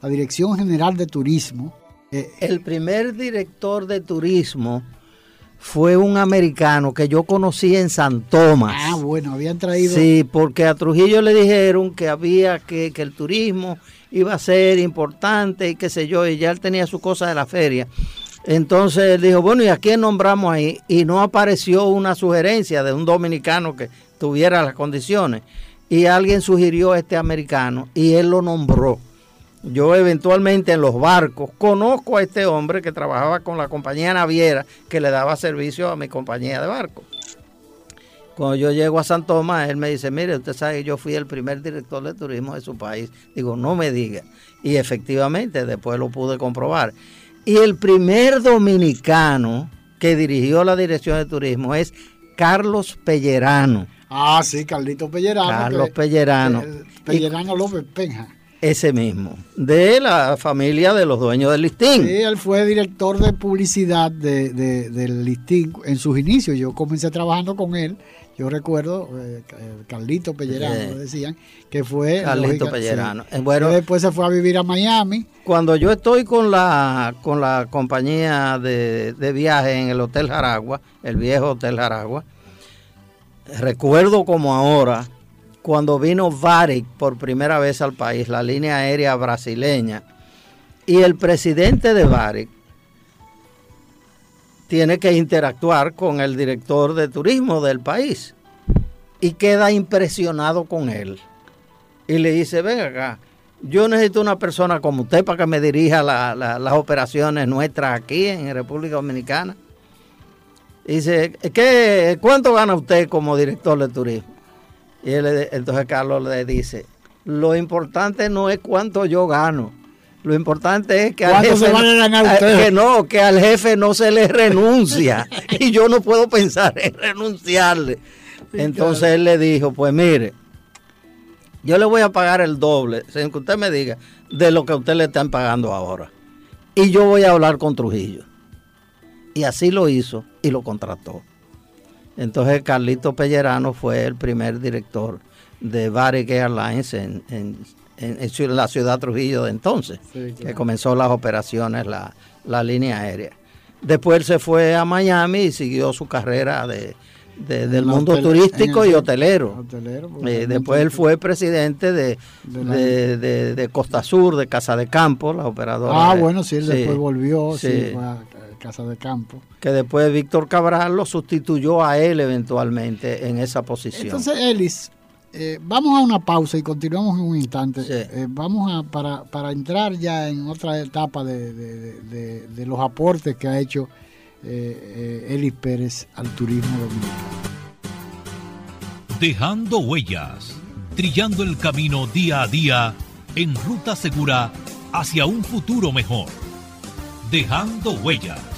la Dirección General de Turismo. Eh, el primer director de turismo fue un americano que yo conocí en San Tomás. Ah, bueno, habían traído. Sí, porque a Trujillo le dijeron que había que, que el turismo iba a ser importante y qué sé yo, y ya él tenía su cosa de la feria. Entonces él dijo, bueno, ¿y a quién nombramos ahí? Y no apareció una sugerencia de un dominicano que tuviera las condiciones. Y alguien sugirió a este americano y él lo nombró yo eventualmente en los barcos conozco a este hombre que trabajaba con la compañía naviera que le daba servicio a mi compañía de barco. Cuando yo llego a San Tomás, él me dice, mire, usted sabe que yo fui el primer director de turismo de su país. Digo, no me diga. Y efectivamente, después lo pude comprobar. Y el primer dominicano que dirigió la dirección de turismo es Carlos Pellerano. Ah, sí, Carlito Pellerano. Carlos Pellerano. Pellerano López Penja. Ese mismo, de la familia de los dueños del listín. Sí, él fue director de publicidad de, del listín en sus inicios. Yo comencé trabajando con él. Yo recuerdo, eh, Carlito Pellerano, decían, que fue... Carlito Pellerano. Eh, bueno, después se fue a vivir a Miami. Cuando yo estoy con la, con la compañía de, de viaje en el Hotel Jaragua, el viejo Hotel Jaragua, recuerdo como ahora cuando vino Varig por primera vez al país, la línea aérea brasileña, y el presidente de Varig tiene que interactuar con el director de turismo del país y queda impresionado con él. Y le dice, ven acá, yo necesito una persona como usted para que me dirija las operaciones nuestras aquí en República Dominicana. dice, ¿qué, ¿cuánto gana usted como director de turismo? Y él, entonces Carlos le dice, lo importante no es cuánto yo gano. Lo importante es que al jefe, que no, que al jefe no se le renuncia. y yo no puedo pensar en renunciarle. Entonces él le dijo, pues mire, yo le voy a pagar el doble, sin que usted me diga, de lo que usted le están pagando ahora. Y yo voy a hablar con Trujillo. Y así lo hizo y lo contrató. Entonces Carlito Pellerano fue el primer director de Varig Airlines en, en, la ciudad Trujillo de entonces, que comenzó las operaciones, la, línea aérea. Después él se fue a Miami y siguió su carrera de, del mundo turístico y hotelero. Eh, después él fue presidente de, de, Costa Sur, de Casa de Campo, la operadora. Ah, bueno, sí, él después volvió, sí, Casa de Campo. Que después Víctor Cabral lo sustituyó a él eventualmente en esa posición. Entonces, Elis, eh, vamos a una pausa y continuamos en un instante. Eh, vamos a, para, para, entrar ya en otra etapa de, los aportes que ha hecho eh, Elis Pérez al turismo dominicano. Dejando huellas, trillando el camino día a día en ruta segura hacia un futuro mejor. Dejando huellas.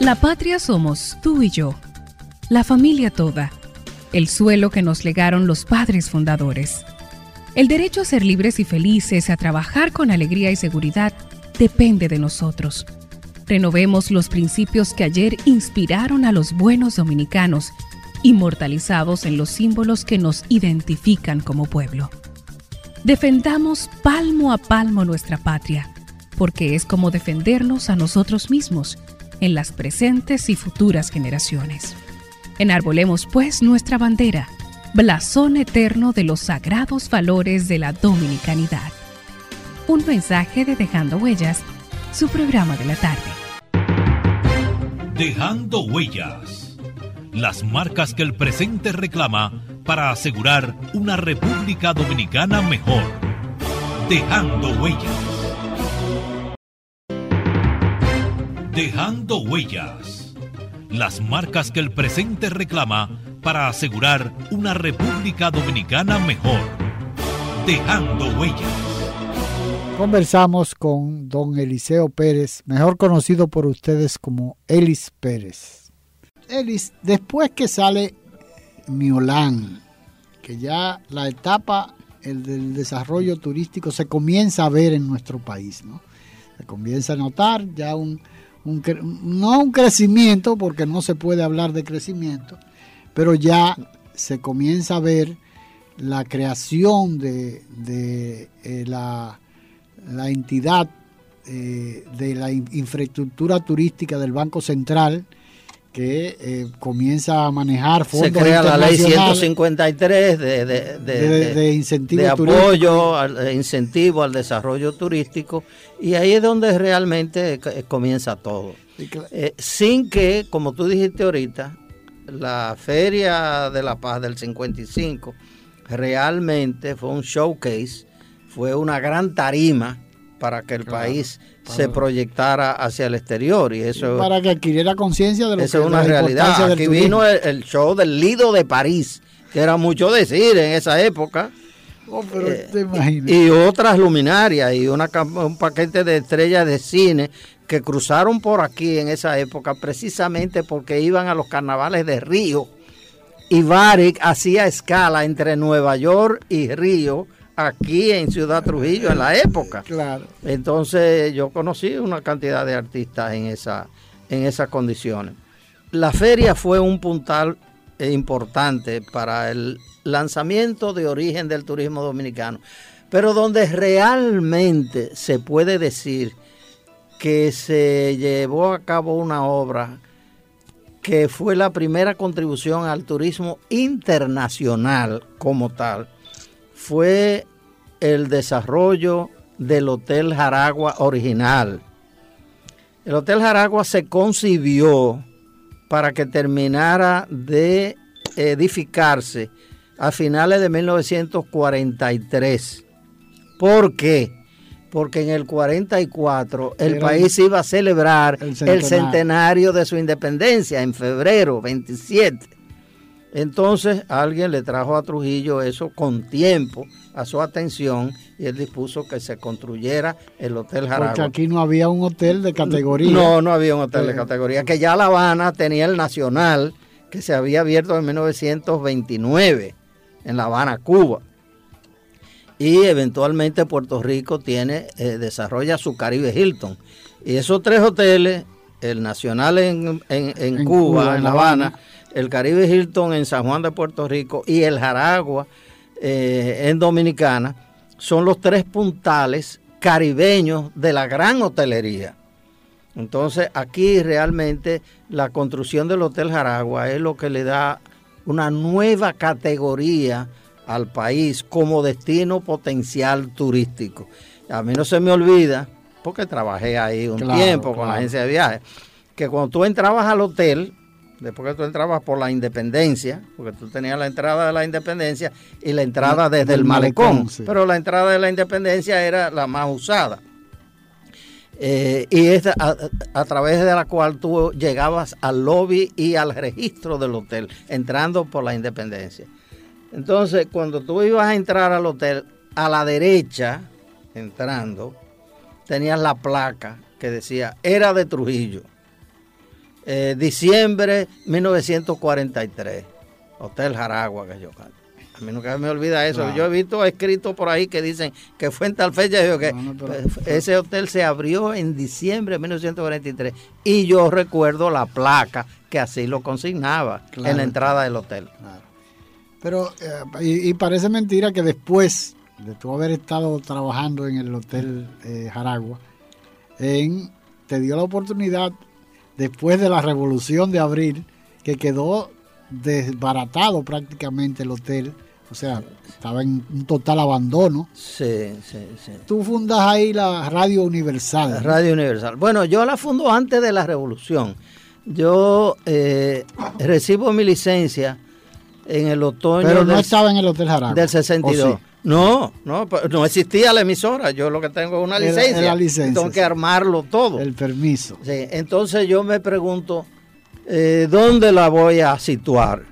La patria somos tú y yo, la familia toda, el suelo que nos legaron los padres fundadores. El derecho a ser libres y felices, a trabajar con alegría y seguridad, depende de nosotros. Renovemos los principios que ayer inspiraron a los buenos dominicanos, inmortalizados en los símbolos que nos identifican como pueblo. Defendamos palmo a palmo nuestra patria, porque es como defendernos a nosotros mismos en las presentes y futuras generaciones. Enarbolemos pues nuestra bandera, blasón eterno de los sagrados valores de la dominicanidad. Un mensaje de Dejando Huellas, su programa de la tarde. Dejando Huellas, las marcas que el presente reclama para asegurar una República Dominicana mejor. Dejando Huellas. Dejando huellas. Las marcas que el presente reclama para asegurar una República Dominicana mejor. Dejando huellas. Conversamos con don Eliseo Pérez, mejor conocido por ustedes como Elis Pérez. Elis, después que sale Miolán, que ya la etapa el del desarrollo turístico se comienza a ver en nuestro país, ¿no? Se comienza a notar ya un, no un crecimiento, porque no se puede hablar de crecimiento, pero ya se comienza a ver la creación de, eh, la, entidad eh, de la infraestructura turística del Banco Central, que eh, comienza a manejar fondos Se crea la ley 153 de, de, de, incentivo de apoyo, al, incentivo al desarrollo turístico, y ahí es donde realmente eh, comienza todo. Eh, sin que, como tú dijiste ahorita, la Feria de la Paz del 55 realmente fue un showcase, fue una gran tarima para que el país se proyectara hacia el exterior y eso para que adquiriera conciencia de lo eso es una realidad. aquí vino el, show del Lido de París que era mucho decir en esa época. Oh, eh, y, otras luminarias y una, un paquete de estrellas de cine que cruzaron por aquí en esa época precisamente porque iban a los carnavales de Río. Y Varek hacía escala entre Nueva York y Río aquí en Ciudad Trujillo en la época. Claro. Entonces yo conocí una cantidad de artistas en, esa, en esas condiciones. La feria fue un puntal importante para el lanzamiento de origen del turismo dominicano, pero donde realmente se puede decir que se llevó a cabo una obra que fue la primera contribución al turismo internacional como tal, fue el desarrollo del Hotel Jaragua original. El Hotel Jaragua se concibió para que terminara de edificarse a finales de 1943. ¿Por qué? Porque en el 44 el país iba a celebrar el centenario. de su independencia en febrero 27. Entonces alguien le trajo a Trujillo eso con tiempo a su atención y él dispuso que se construyera el Hotel Jaragua. Porque aquí no había un hotel de categoría. No, no había un hotel de categoría, que ya La Habana tenía el Nacional, que se había abierto en 1929 en La Habana, Cuba. Y eventualmente Puerto Rico tiene, eh, desarrolla su Caribe Hilton. Y esos tres hoteles, el Nacional en, Cuba, en La Habana, el Caribe Hilton en San Juan de Puerto Rico y el Jaragua eh, en Dominicana, son los tres puntales caribeños de la gran hotelería. Entonces aquí realmente la construcción del Hotel Jaragua es lo que le da una nueva categoría al país como destino potencial turístico. A mí no se me olvida, porque trabajé ahí un tiempo con la agencia de viajes, que cuando tú entrabas al hotel, después que tú entrabas por la independencia, porque tú tenías la entrada de la independencia y la entrada desde el malecón, pero la entrada de la independencia era la más usada. Eh, y es a, través de la cual tú llegabas al lobby y al registro del hotel, entrando por la independencia. Entonces, cuando tú ibas a entrar al hotel, a la derecha, entrando, tenías la placa que decía, era de Trujillo eh, diciembre 1943, Hotel Jaragua, que yo A mí nunca me olvida eso. Yo he visto escritos por ahí que dicen que fue en tal fecha. Yo que pues, ese hotel se abrió en diciembre de 1943 y yo recuerdo la placa que así lo consignaba en la entrada del hotel. Pero, eh, y, parece mentira que después de tú haber estado trabajando en el Hotel eh, Jaragua, en, te dio la oportunidad después de la revolución de abril, que quedó desbaratado prácticamente el hotel. O sea, estaba en un total abandono. Sí, sí, sí. Tú fundas ahí la Radio Universal. Radio Universal. Bueno, yo la fundo antes de la revolución. Yo eh, recibo mi licencia en el otoño. Pero no estaba en el Hotel Jaragua. Del 62. No, no, no existía la emisora. Yo lo que tengo es una licencia. Tengo que armarlo todo. El permiso. Sí, entonces yo me pregunto, eh, ¿dónde la voy a situar?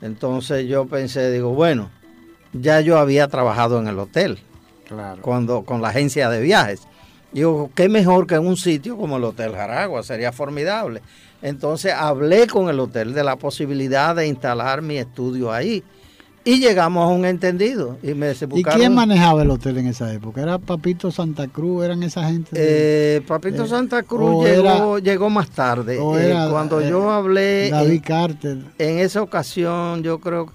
Entonces yo pensé, digo, bueno, ya yo había trabajado en el hotel. Claro. Cuando, con la agencia de viajes. Digo, qué mejor que en un sitio como el Hotel Jaragua, sería formidable. Entonces hablé con el hotel de la posibilidad de instalar mi estudio ahí. Y llegamos a un entendido. ¿Y, me ¿Y quién manejaba el hotel en esa época? ¿Era Papito Santa Cruz? ¿Eran esa gente? Eh, Papito eh, Santa Cruz llegó, llegó más tarde. Eh, cuando yo hablé. David Carter. En esa ocasión, yo creo que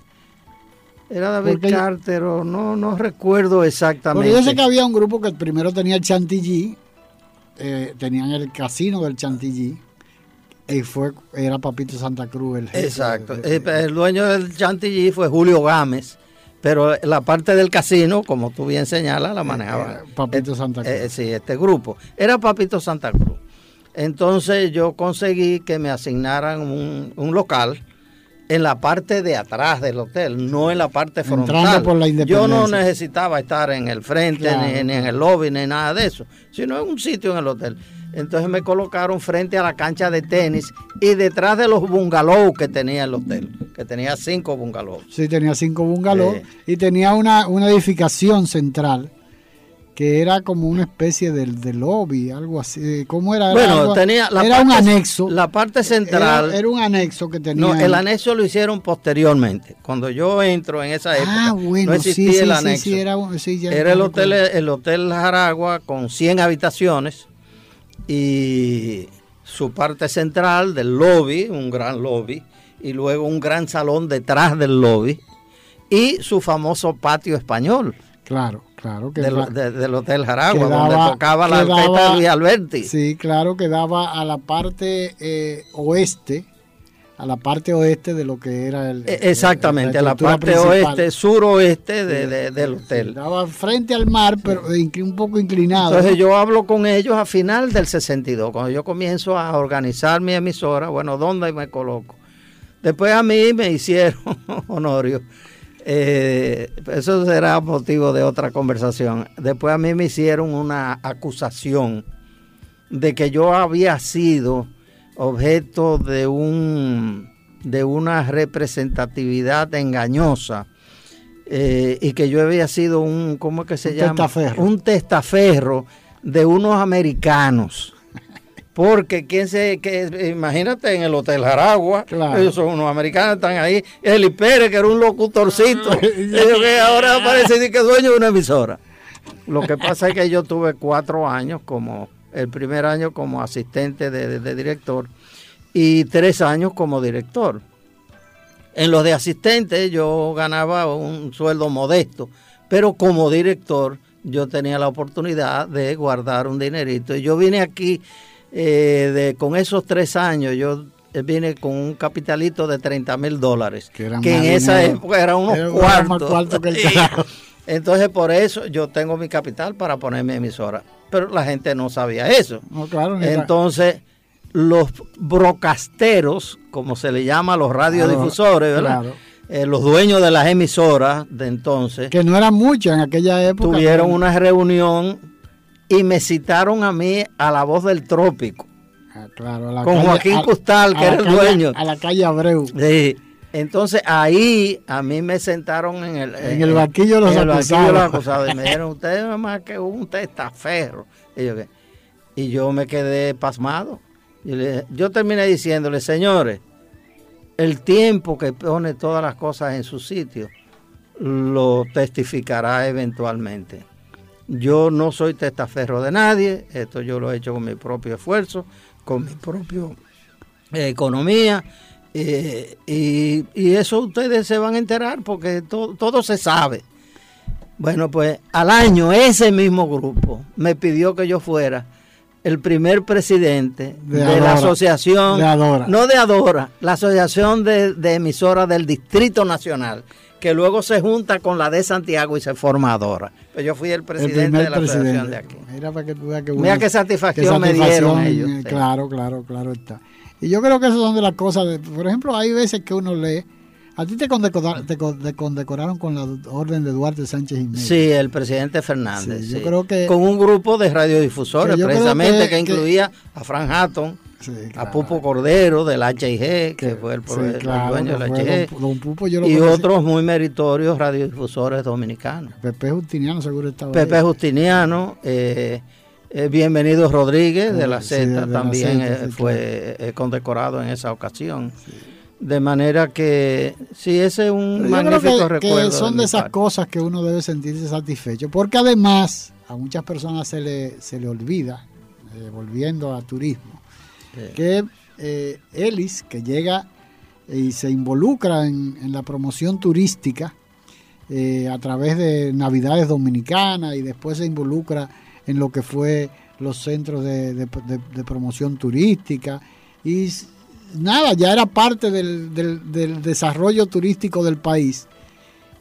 era David Carter o no, no recuerdo exactamente. Porque yo sé que había un grupo que primero tenía el Chantilly, tenían el casino del Chantilly, y fue, era Papito Santa Cruz el jefe. Exacto. el, dueño del Chantilly fue Julio Gámez, pero la parte del casino, como tú bien señalas, la manejaba. Papito Santa Cruz. Eh, sí, este grupo. Era Papito Santa Cruz. Entonces yo conseguí que me asignaran un, local en la parte de atrás del hotel, no en la parte frontal. Yo no necesitaba estar en el frente, ni, en el lobby, ni nada de eso, sino en un sitio en el hotel. Entonces me colocaron frente a la cancha de tenis y detrás de los bungalows que tenía el hotel, que tenía cinco bungalows. Sí, tenía cinco bungalows y tenía una, una edificación central que era como una especie de, de lobby, algo así. ¿Cómo era? Bueno, tenía la era un anexo. La parte central. Era, un anexo que tenía. No, el anexo lo hicieron posteriormente. Cuando yo entro en esa época, ah, no existía el anexo. era, el hotel, el hotel Jaragua con 100 habitaciones y su parte central del lobby, un gran lobby, y luego un gran salón detrás del lobby y su famoso patio español. Claro, claro. Que del, Hotel Jaragua, donde tocaba la orquesta de Luis Alberti. Sí, claro, que daba a la parte eh, oeste, a la parte oeste de lo que era el... E, exactamente, a la parte oeste, suroeste de, del hotel. daba frente al mar, pero un poco inclinado. Entonces yo hablo con ellos a final del 62, cuando yo comienzo a organizar mi emisora, bueno, ¿dónde me coloco? Después a mí me hicieron, Honorio, eh, eso será motivo de otra conversación. Después a mí me hicieron una acusación de que yo había sido objeto de un de una representatividad engañosa eh, y que yo había sido un ¿cómo es que se llama? Un testaferro de unos americanos porque quién se, que, imagínate en el Hotel Jaragua, ellos son unos americanos, están ahí. Eli Pérez, que era un locutorcito, ellos que ahora parece que es dueño de una emisora. Lo que pasa es que yo tuve cuatro años como, el primer año como asistente de, director y tres años como director. En los de asistente yo ganaba un sueldo modesto, pero como director yo tenía la oportunidad de guardar un dinerito. Y yo vine aquí eh, de, con esos tres años yo vine con un capitalito de 30 mil dólares, que, en esa época eran unos cuartos. Entonces por eso yo tengo mi capital para poner mi emisora. Pero la gente no sabía eso. Entonces los brocasteros, como se le llama a los radiodifusores, eh, los dueños de las emisoras de entonces. Que no eran muchos en aquella época. Tuvieron una reunión y me citaron a mí a la voz del trópico. Ah, claro, con Joaquín Custal, que era el dueño. A la calle Abreu. Sí. Entonces ahí a mí me sentaron en el, en el banquillo de los acusados. Y me dijeron, usted es más que un testaferro. Y yo, y yo me quedé pasmado. yo terminé diciéndole, señores, el tiempo que pone todas las cosas en su sitio lo testificará eventualmente. Yo no soy testaferro de nadie, esto yo lo he hecho con mi propio esfuerzo, con mi propia eh, economía, eh, y, eso ustedes se van a enterar porque todo se sabe. Bueno, pues al año ese mismo grupo me pidió que yo fuera el primer presidente de, la asociación, no de Adora, la asociación de, de emisoras del Distrito Nacional que luego se junta con la de Santiago y se forma Adora. Pues yo fui el presidente de la asociación de aquí. Mira, para que tú veas que Mira qué satisfacción, me dieron ellos. Claro, claro, claro está. Y yo creo que esas son de las cosas, por ejemplo, hay veces que uno lee, a ti te, condecoraron, con la orden de Duarte Sánchez Jiménez. Sí, el presidente Fernández. Yo creo que, con un grupo de radiodifusores, precisamente, que, incluía a Frank Hatton, a Pupo Cordero del HIG, que fue el, dueño del HIG, y otros muy meritorios radiodifusores dominicanos. Pepe Justiniano seguro estaba Pepe Justiniano, eh, eh, Bienvenido Rodríguez de la Z también eh, fue condecorado en esa ocasión. De manera que sí, ese es un magnífico recuerdo. son de, esas cosas que uno debe sentirse satisfecho, porque además a muchas personas se le, se le olvida, volviendo a turismo, que eh, Ellis, que llega y se involucra en, la promoción turística eh, a través de Navidades Dominicanas y después se involucra en lo que fue los centros de, promoción turística y nada, ya era parte del, desarrollo turístico del país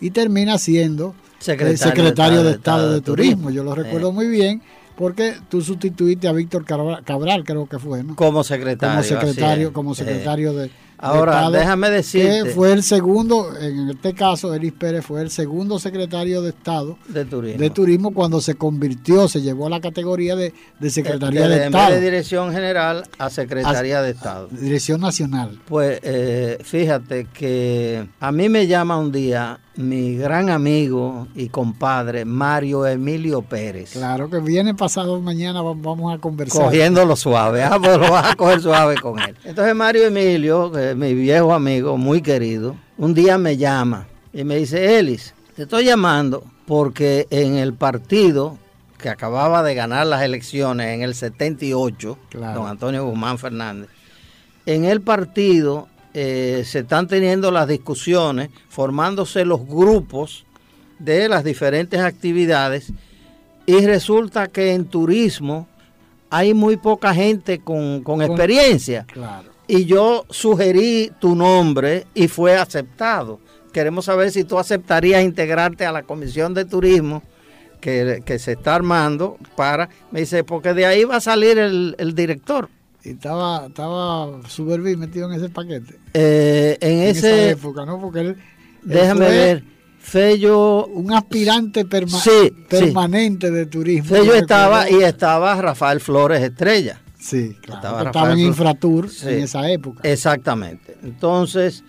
y termina siendo secretario, de, Estado de, Turismo. Yo lo recuerdo muy bien porque tú sustituiste a Víctor Cabral, creo que fue, ¿no? Como secretario. Como secretario, como secretario Ahora, déjame decir. fue el segundo, en este caso, Elis Pérez fue el segundo secretario de Estado de turismo, de turismo cuando se convirtió, se llevó a la categoría de, de Secretaría de, Estado. de Dirección General a Secretaría de Estado. Dirección Nacional. Pues eh, fíjate que a mí me llama un día mi gran amigo y compadre Mario Emilio Pérez. Claro que viene pasado mañana, vamos a conversar. Cogiéndolo suave, ah, pues lo vas a coger suave con él. Entonces Mario Emilio, mi viejo amigo, muy querido, un día me llama y me dice, Elis, te estoy llamando porque en el partido que acababa de ganar las elecciones en el 78, don Antonio Guzmán Fernández, en el partido eh, se están teniendo las discusiones, formándose los grupos de las diferentes actividades y resulta que en turismo hay muy poca gente con, experiencia. Y yo sugerí tu nombre y fue aceptado. Queremos saber si tú aceptarías integrarte a la comisión de turismo que, se está armando para, me dice, porque de ahí va a salir el director. Y estaba, estaba Supervis metido en ese paquete. Eh, en, esa época, ¿no? Porque él, déjame ver, Fello... Un aspirante permanente de turismo. Fello estaba y estaba Rafael Flores Estrella. Sí, claro. Estaba, en Infratur en esa época. Exactamente. Entonces,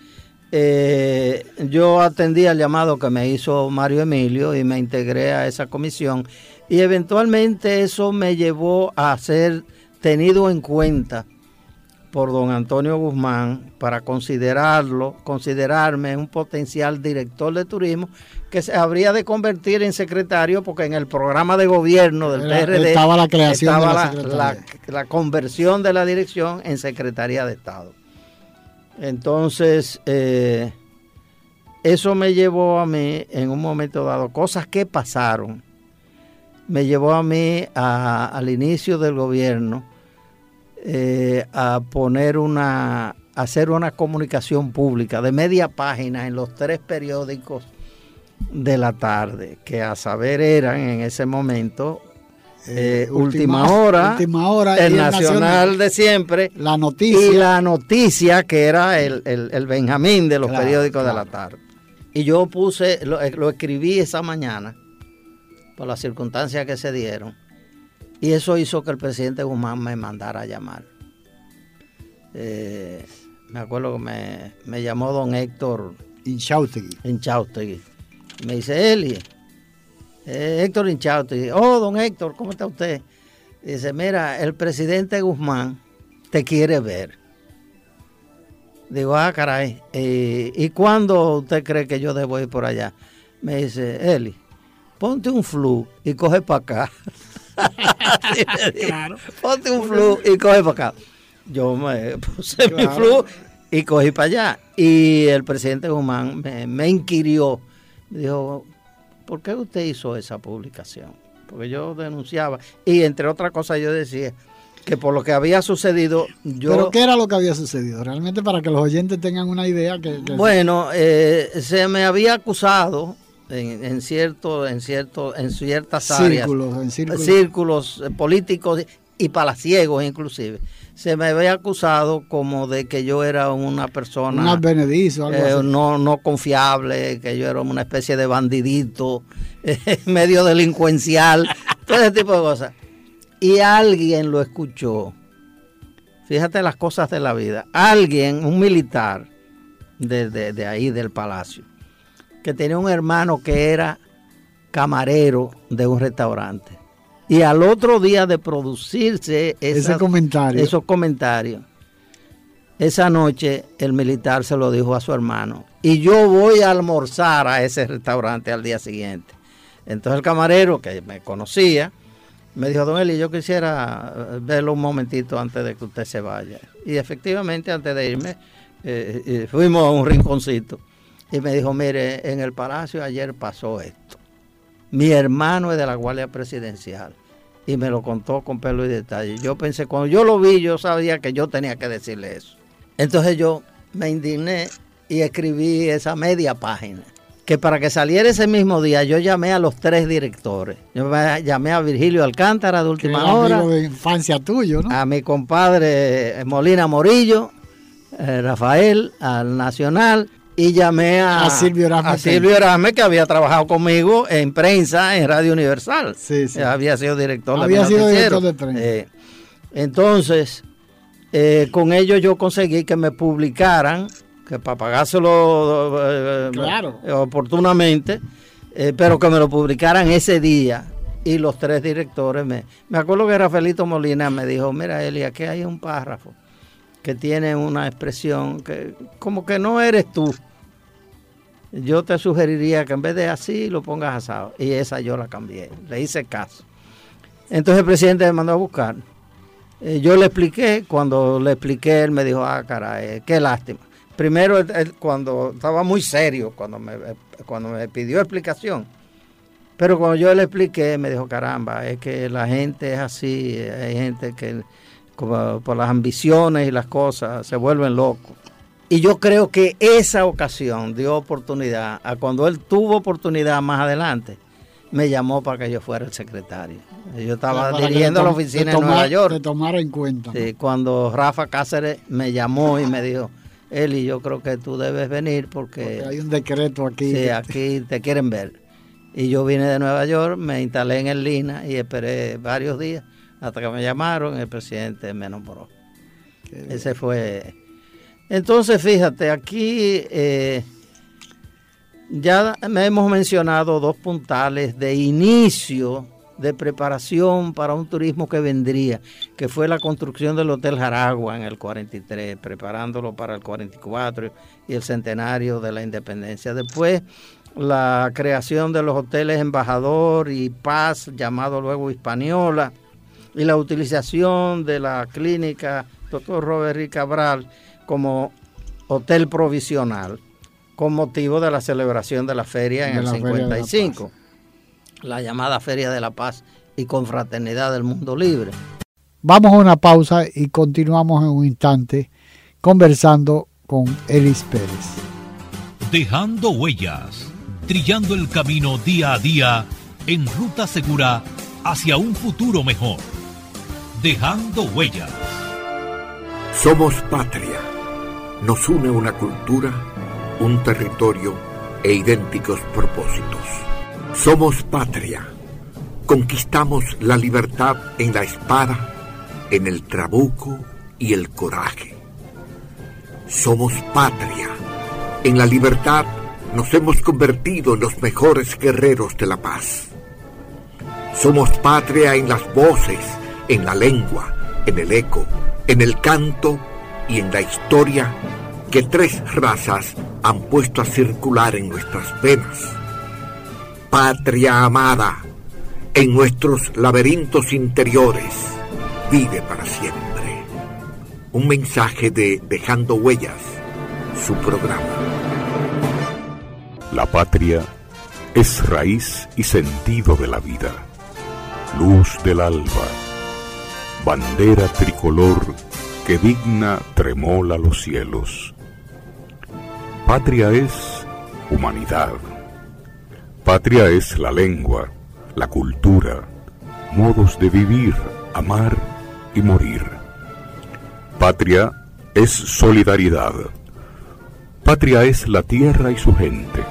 eh, yo atendí al llamado que me hizo Mario Emilio y me integré a esa comisión. Y eventualmente eso me llevó a ser tenido en cuenta por don Antonio Guzmán para considerarlo, considerarme un potencial director de turismo que se habría de convertir en secretario porque en el programa de gobierno del PRD estaba la creación la, conversión de la dirección en Secretaría de Estado. Entonces, eh, eso me llevó a mí en un momento dado, cosas que pasaron, me llevó a mí al inicio del gobierno eh, a poner una, hacer una comunicación pública de media página en los tres periódicos de la tarde, que a saber eran en ese momento eh, última, hora, última hora, el, nacional, de siempre, la noticia. y la noticia que era el, el, Benjamín de los periódicos de la tarde. Y yo puse, lo, lo escribí esa mañana por las circunstancias que se dieron y eso hizo que el presidente Guzmán me mandara a llamar. Eh, me acuerdo que me, llamó don Héctor Inchautegui. Inchautegui. Me dice, Eli, eh, Héctor Inchautegui. Oh, don Héctor, ¿cómo está usted? Dice, mira, el presidente Guzmán te quiere ver. Digo, ah, caray, eh, ¿y cuándo usted cree que yo debo ir por allá? Me dice, Eli, ponte un flu y coge para acá. Ponte un flu y coge para acá. Yo me puse mi flu y cogí para allá. Y el presidente Guzmán me, inquirió. Me dijo, ¿por qué usted hizo esa publicación? Porque yo denunciaba. Y entre otras cosas yo decía que por lo que había sucedido yo... ¿Pero qué era lo que había sucedido? Realmente para que los oyentes tengan una idea que... Bueno, eh, se me había acusado en, cierto, en cierto, en ciertas áreas, en círculos. Eh, políticos y palaciegos inclusive, se me había acusado como de que yo era una persona eh, no, no confiable, que yo era una especie de bandidito, medio delincuencial, todo ese tipo de cosas. Y alguien lo escuchó. Fíjate las cosas de la vida. Alguien, un militar de, de ahí del palacio, que tenía un hermano que era camarero de un restaurante. Y al otro día de producirse Ese comentario. esos comentarios, esa noche el militar se lo dijo a su hermano. Y yo voy a almorzar a ese restaurante al día siguiente. Entonces el camarero, que me conocía, me dijo, don Eli, yo quisiera eh, verlo un momentito antes de que usted se vaya. Y efectivamente, antes de irme, eh, eh, fuimos a un rinconcito y me dijo, mire, en el palacio ayer pasó esto. Mi hermano es de la Guardia Presidencial y me lo contó con pelo y detalle. Yo pensé, cuando yo lo vi, yo sabía que yo tenía que decirle eso. Entonces yo me indigné y escribí esa media página. Que para que saliera ese mismo día, yo llamé a los tres directores. Yo llamé a Virgilio Alcántara de última hora. de infancia tuyo, ¿no? A mi compadre Molina Morillo eh, Rafael, al Nacional, y llamé a, Silvio Erasme, que había trabajado conmigo en prensa en Radio Universal. Sí, sí. Había sido director había sido director de prensa. Eh, entonces, eh, con ellos yo conseguí que me publicaran, que para pagárselo eh, oportunamente, pero que me lo publicaran ese día. Y los tres directores me... Me acuerdo que Rafaelito Molina me dijo, mira Eli, aquí hay un párrafo que tiene una expresión que como que no eres tú yo te sugeriría que en vez de así lo pongas asado. Y esa yo la cambié, le hice caso. Entonces el presidente me mandó a buscar. Eh, yo le expliqué, cuando le expliqué, él me dijo, ah, caray, qué lástima. Primero, cuando estaba muy serio, cuando me, cuando me pidió explicación. Pero cuando yo le expliqué, me dijo, caramba, es que la gente es así, hay gente que como por las ambiciones y las cosas se vuelven locos. Y yo creo que esa ocasión dio oportunidad a cuando él tuvo oportunidad más adelante, me llamó para que yo fuera el secretario. Yo estaba dirigiendo la oficina en Nueva York. De tomar en cuenta. Sí, cuando Rafa Cáceres me llamó y me dijo, Eli, yo creo que tú debes venir porque, hay un decreto aquí. Sí, aquí te quieren ver. Y yo vine de Nueva York, me instalé en el Lina y esperé varios días hasta que me llamaron el presidente me nombró. Ese fue entonces, fíjate, aquí eh, ya hemos mencionado dos puntales de inicio de preparación para un turismo que vendría, que fue la construcción del Hotel Jaragua en el 43, preparándolo para el 44 y el centenario de la independencia. Después, la creación de los hoteles Embajador y Paz, llamado luego Hispaniola, y la utilización de la clínica Dr. Robert Cabral como hotel provisional con motivo de la celebración de la feria en el 55, la, llamada Feria de la Paz y Confraternidad del Mundo Libre. Vamos a una pausa y continuamos en un instante conversando con Elis Pérez. Dejando huellas, trillando el camino día a día en ruta segura hacia un futuro mejor. Dejando huellas. Somos patria nos une una cultura, un territorio e idénticos propósitos. Somos patria. Conquistamos la libertad en la espada, en el trabuco y el coraje. Somos patria. En la libertad nos hemos convertido en los mejores guerreros de la paz. Somos patria en las voces, en la lengua, en el eco, en el canto y en la historia que tres razas han puesto a circular en nuestras venas. Patria amada, en nuestros laberintos interiores, vive para siempre. Un mensaje de Dejando Huellas, su programa. La patria es raíz y sentido de la vida, luz del alba, bandera tricolor que digna tremola los cielos. Patria es humanidad. Patria es la lengua, la cultura, modos de vivir, amar y morir. Patria es solidaridad. Patria es la tierra y su gente,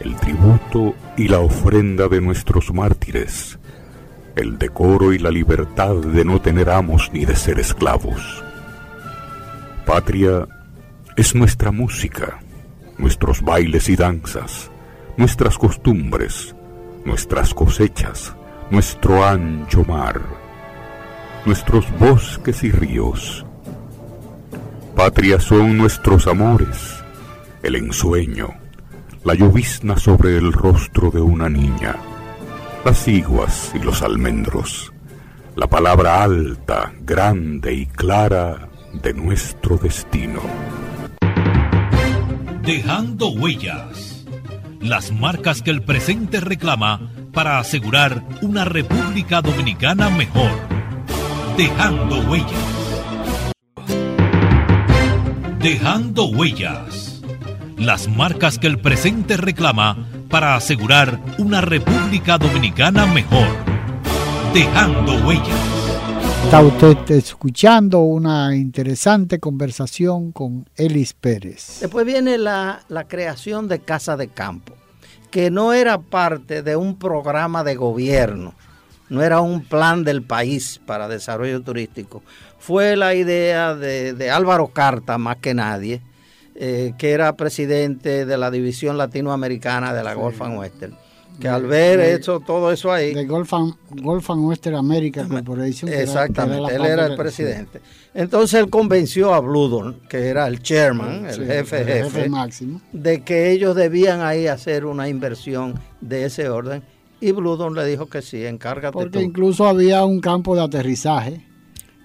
el tributo y la ofrenda de nuestros mártires, el decoro y la libertad de no tener amos ni de ser esclavos. Patria es nuestra música, nuestros bailes y danzas, nuestras costumbres, nuestras cosechas, nuestro ancho mar, nuestros bosques y ríos. Patria son nuestros amores, el ensueño, la llovizna sobre el rostro de una niña, las iguas y los almendros, la palabra alta, grande y clara de nuestro destino. Dejando huellas. Las marcas que el presente reclama para asegurar una República Dominicana mejor. Dejando huellas. Dejando huellas. Las marcas que el presente reclama para asegurar una República Dominicana mejor. Dejando huellas. Está usted escuchando una interesante conversación con Elis Pérez. Después viene la, la, creación de Casa de Campo, que no era parte de un programa de gobierno, no era un plan del país para desarrollo turístico. Fue la idea de, de Álvaro Carta, más que nadie, eh, que era presidente de la división latinoamericana de la Golf and Western que al ver hecho todo eso ahí. De Golf and, Golf West America Corporation. Exactamente, él era el presidente. Entonces él convenció a Bludon, que era el chairman, el, jefe, jefe, máximo, de que ellos debían ahí hacer una inversión de ese orden. Y Bludon le dijo que sí, encárgate Porque incluso había un campo de aterrizaje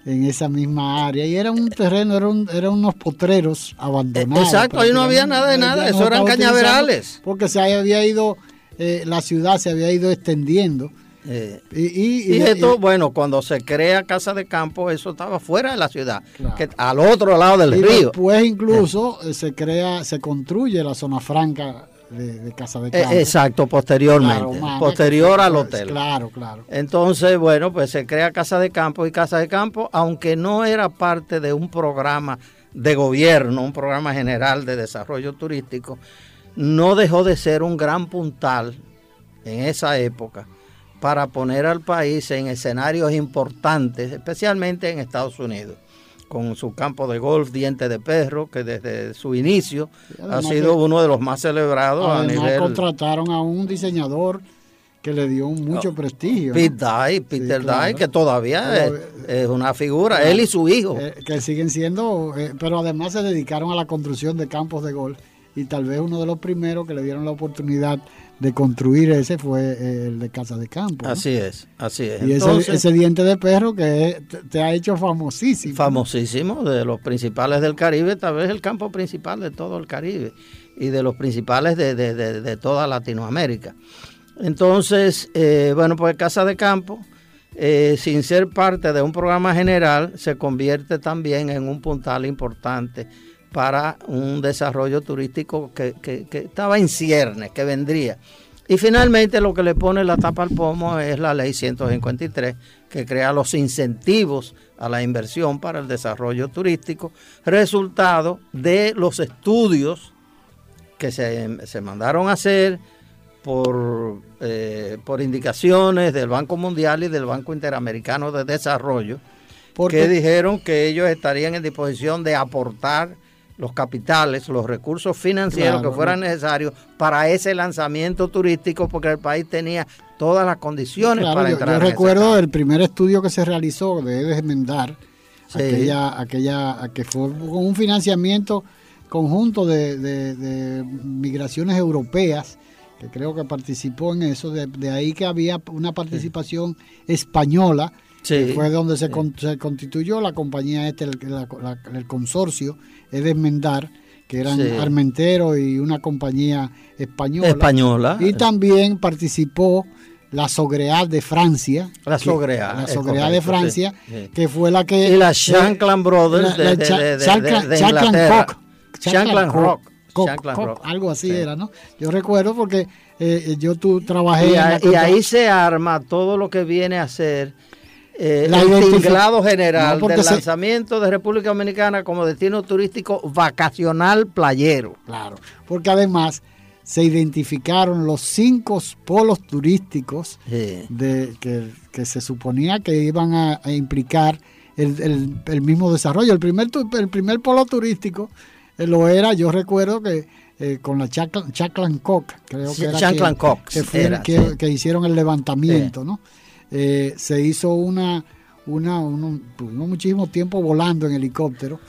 en esa misma área y era un terreno, eran era unos potreros abandonados. Exacto, ahí no había nada de nada, eso eran cañaverales. Porque se había ido eh, la ciudad se había ido extendiendo. Eh, y, esto, bueno, cuando se crea Casa de Campo, eso estaba fuera de la ciudad, que, al otro lado del río. Después incluso eh. se crea, se construye la zona franca de, Casa de Campo. exacto, posteriormente, posterior al hotel. Claro, claro. Entonces, bueno, pues se crea Casa de Campo y Casa de Campo, aunque no era parte de un programa de gobierno, un programa general de desarrollo turístico, no dejó de ser un gran puntal en esa época para poner al país en escenarios importantes, especialmente en Estados Unidos, con su campo de golf Diente de Perro, que desde su inicio ha sido uno de los más celebrados a nivel... contrataron a un diseñador que le dio mucho prestigio. Pete Dye, Peter Dye, que todavía es, una figura, él y su hijo. Eh, que siguen siendo, eh, pero además se dedicaron a la construcción de campos de golf y tal vez uno de los primeros que le dieron la oportunidad de construir ese fue eh, el de Casa de Campo. Así es, así es. Y ese, diente de perro que te, ha hecho famosísimo. Famosísimo, de los principales del Caribe, tal vez el campo principal de todo el Caribe y de los principales de, toda Latinoamérica. Entonces, eh, bueno, pues Casa de Campo, eh, sin ser parte de un programa general, se convierte también en un puntal importante para un desarrollo turístico que, estaba en ciernes, que vendría. Y finalmente lo que le pone la tapa al pomo es la ley 153, que crea los incentivos a la inversión para el desarrollo turístico, resultado de los estudios que se, mandaron a hacer por, eh, por indicaciones del Banco Mundial y del Banco Interamericano de Desarrollo, que dijeron que ellos estarían en disposición de aportar los capitales, los recursos financieros que fueran necesarios para ese lanzamiento turístico, porque el país tenía todas las condiciones para entrar. Yo, recuerdo el primer estudio que se realizó de desmendar aquella, aquella, que fue con un financiamiento conjunto de, migraciones europeas que creo que participó en eso, de, ahí que había una participación española, fue donde se, constituyó la compañía, este, el consorcio Edesmendar, que eran Armentero y una compañía española. Española. Y también participó la Sogreal de Francia. La Sogreal. La Sogreal de Francia, que fue la que... Y la Shankland Brothers de, Shankland Rock. Rock. algo así era, ¿no? Yo recuerdo porque eh, yo tú trabajé... Y, y ahí se arma todo lo que viene a ser eh, el tinglado general del lanzamiento de República Dominicana como destino turístico vacacional playero. Claro, porque además se identificaron los cinco polos turísticos de, que, se suponía que iban a, implicar el, mismo desarrollo. El primer, el primer polo turístico eh, lo era, yo recuerdo que eh, con la Chaclan Cock, creo que era que, hicieron el levantamiento, ¿no? Eh, se hizo una, una pues, muchísimo tiempo volando en helicóptero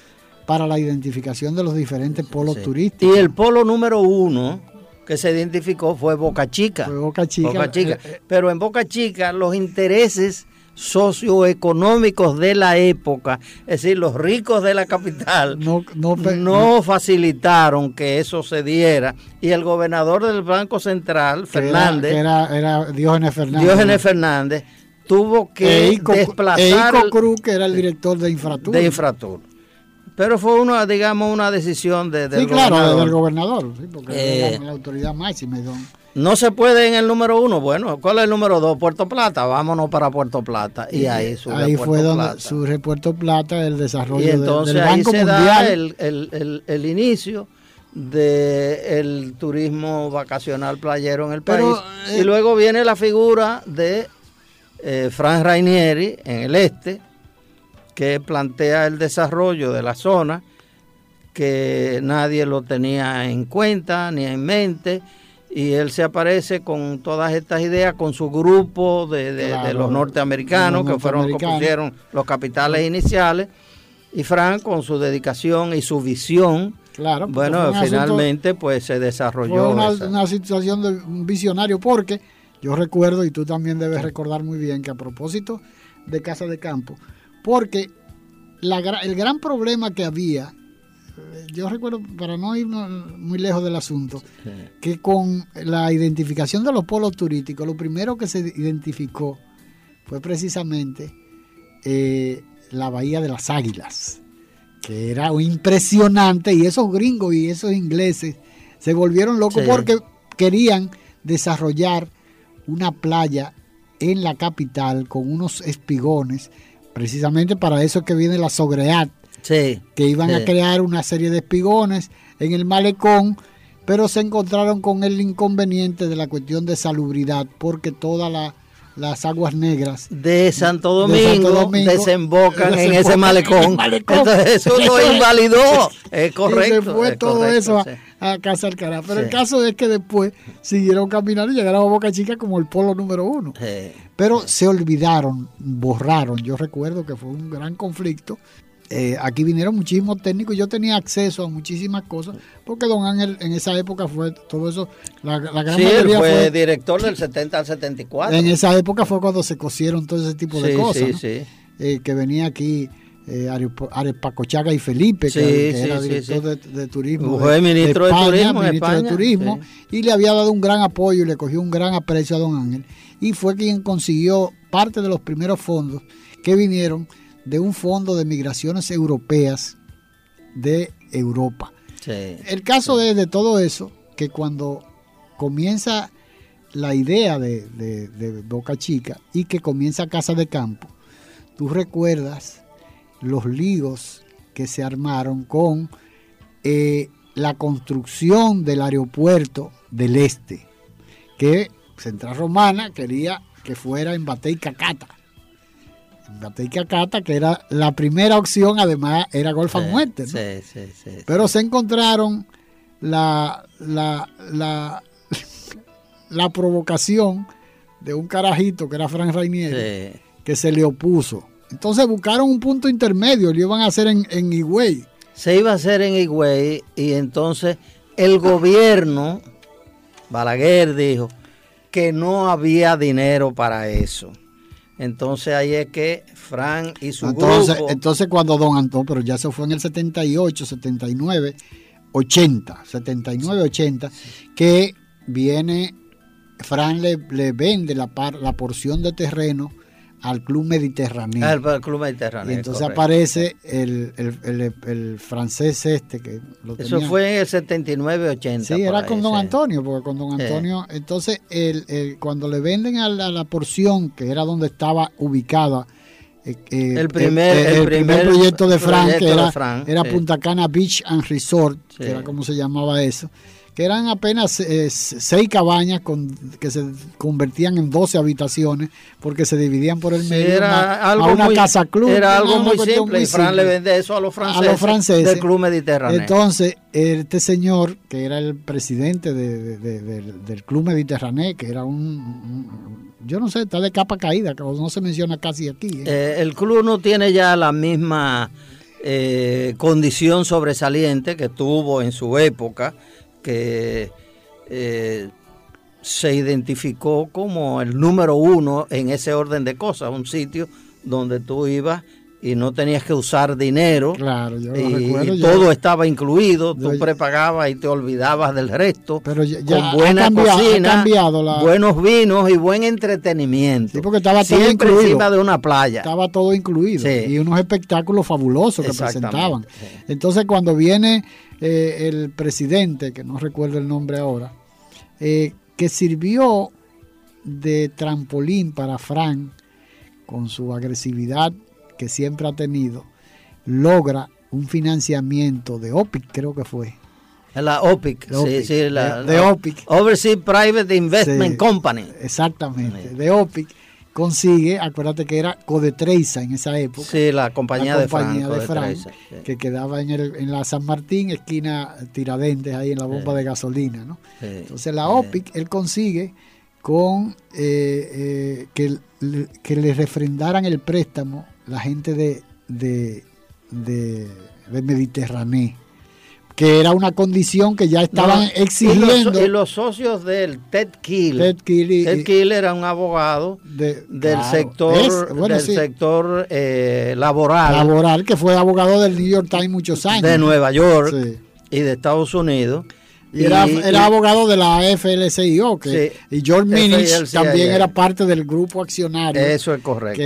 para la identificación de los diferentes polos turísticos. Y el polo número uno que se identificó fue Boca Chica. Boca Chica. Eh, eh. Pero en Boca Chica los intereses socioeconómicos de la época, es decir, los ricos de la capital, no, no, facilitaron que eso se diera. Y el gobernador del Banco Central, Fernández, era, era, Diógenes Fernández, Diógenes Fernández, tuvo que desplazar... Eico Cruz, que era el director de Infratur. De Infratur. Pero fue una, digamos, una decisión de, del sí, claro, del gobernador, sí, porque eh, la autoridad máxima. No se puede en el número uno. Bueno, ¿cuál es el número dos? Puerto Plata. Vámonos para Puerto Plata. Y ahí surge Ahí fue donde surge Puerto Plata, el desarrollo y entonces del ahí se Da el, el, el, inicio del turismo vacacional playero en el país. y eh, luego viene la figura de eh, Frank Rainieri en el este, que plantea el desarrollo de la zona, que nadie lo tenía en cuenta ni en mente, y él se aparece con todas estas ideas, con su grupo de, los norteamericanos, que fueron los que pusieron los capitales iniciales, y Frank con su dedicación y su visión. Claro, bueno, finalmente pues se desarrolló. Fue una, situación de un visionario, porque yo recuerdo, y tú también debes recordar muy bien, que a propósito de Casa de Campo, porque el gran problema que había, eh, yo recuerdo, para no ir muy lejos del asunto, que con la identificación de los polos turísticos, lo primero que se identificó fue precisamente eh, la Bahía de las Águilas, que era impresionante, y esos gringos y esos ingleses se volvieron locos porque querían desarrollar una playa en la capital con unos espigones, precisamente para eso que viene la Sogreat, que iban a crear una serie de espigones en el malecón, pero se encontraron con el inconveniente de la cuestión de salubridad, porque toda la las aguas negras de Santo Domingo, desembocan, en ese malecón. Entonces eso lo invalidó. Es correcto. Y se fue todo eso a, Casa Alcará. Pero el caso es que después siguieron caminando y llegaron a Boca Chica como el polo número uno. Pero se olvidaron, borraron. Yo recuerdo que fue un gran conflicto. Eh, aquí vinieron muchísimos técnicos. Yo tenía acceso a muchísimas cosas porque don Ángel en esa época fue todo eso la, gran sí, mayoría fue, director del 70 al 74 en esa época fue cuando se cosieron todo ese tipo de cosas eh, que venía aquí eh, Pacochaga y Felipe, que, era director de, turismo. Fue ministro de, turismo, ministro de turismo y le había dado un gran apoyo y le cogió un gran aprecio a don Ángel. Y fue quien consiguió parte de los primeros fondos que vinieron de un fondo de migraciones europeas de Europa. el caso es de todo eso, que cuando comienza la idea de, Boca Chica y que comienza Casa de Campo, tú recuerdas los líos que se armaron con eh, la construcción del aeropuerto del Este, que Central Romana quería que fuera en Batey Cacata Bateica Cata, que era la primera opción, además era Golfa Muerte. Pero se encontraron la, la, la, la, provocación de un carajito que era Frank Rainier, que se le opuso. Entonces buscaron un punto intermedio, lo iban a hacer en, en Higüey. Se iba a hacer en Higüey y entonces el gobierno, Balaguer dijo que no había dinero para eso. Entonces ahí es que Fran y su entonces, Entonces cuando Don Antonio, pero ya se fue en el 78, 79, 80, 79, 80, que viene, Fran le, le vende la, la porción de terreno al Club Mediterráneo. Al, Club Mediterráneo. Y entonces aparece el, el, francés este que lo Eso fue en el 79-80. Sí, era con don Antonio, porque con don Antonio, entonces el, cuando le venden a la, porción, que era donde estaba ubicada, eh, eh, el, primer, el, primer, proyecto de Frank, que era, era Punta Cana Beach and Resort, que era como se llamaba eso que eran apenas eh, seis cabañas con, que se convertían en 12 habitaciones porque se dividían por el medio era algo a una casa club. Era algo muy simple y Fran le vende eso a los franceses, a los franceses del club mediterráneo. Entonces, este señor, que era el presidente del club mediterráneo, que era un, yo no sé, está de capa caída, que no se menciona casi aquí. ¿eh? Eh, el club no tiene ya la misma condición sobresaliente que tuvo en su época que eh, se identificó como el número uno en ese orden de cosas, un sitio donde tú ibas y no tenías que usar dinero. Claro, yo y, recuerdo, todo estaba incluido, tú prepagabas y te olvidabas del resto. Pero ya, con buena cocina, buenos vinos y buen entretenimiento. Sí, porque estaba todo incluido. encima de una playa. Estaba todo incluido. Y unos espectáculos fabulosos que presentaban. Entonces cuando viene eh, el presidente, que no recuerdo el nombre ahora, eh, que sirvió de trampolín para Frank con su agresividad que siempre ha tenido, logra un financiamiento de OPIC, creo que fue. La OPIC, sí, sí, la, de, OPIC. Overseas Private Investment Company. Exactamente, de OPIC consigue, acuérdate que era Codetreiza en esa época. Sí, la compañía, de Frank, que quedaba en, el, en, la San Martín, esquina Tiradentes, ahí en la bomba de gasolina. ¿no? Entonces la OPIC, él consigue con eh, eh, que, que, le refrendaran el préstamo la gente de, de, de, de Mediterráneo que era una condición que ya estaban exigiendo. Y los, socios del Ted Kill. Ted Kill, era un abogado del sector, del sector eh, laboral. Laboral, que fue abogado del New York Times muchos años. De Nueva York y de Estados Unidos. Y era, abogado de la FLCIO, que, y George Minich también era parte del grupo accionario. Eso es correcto.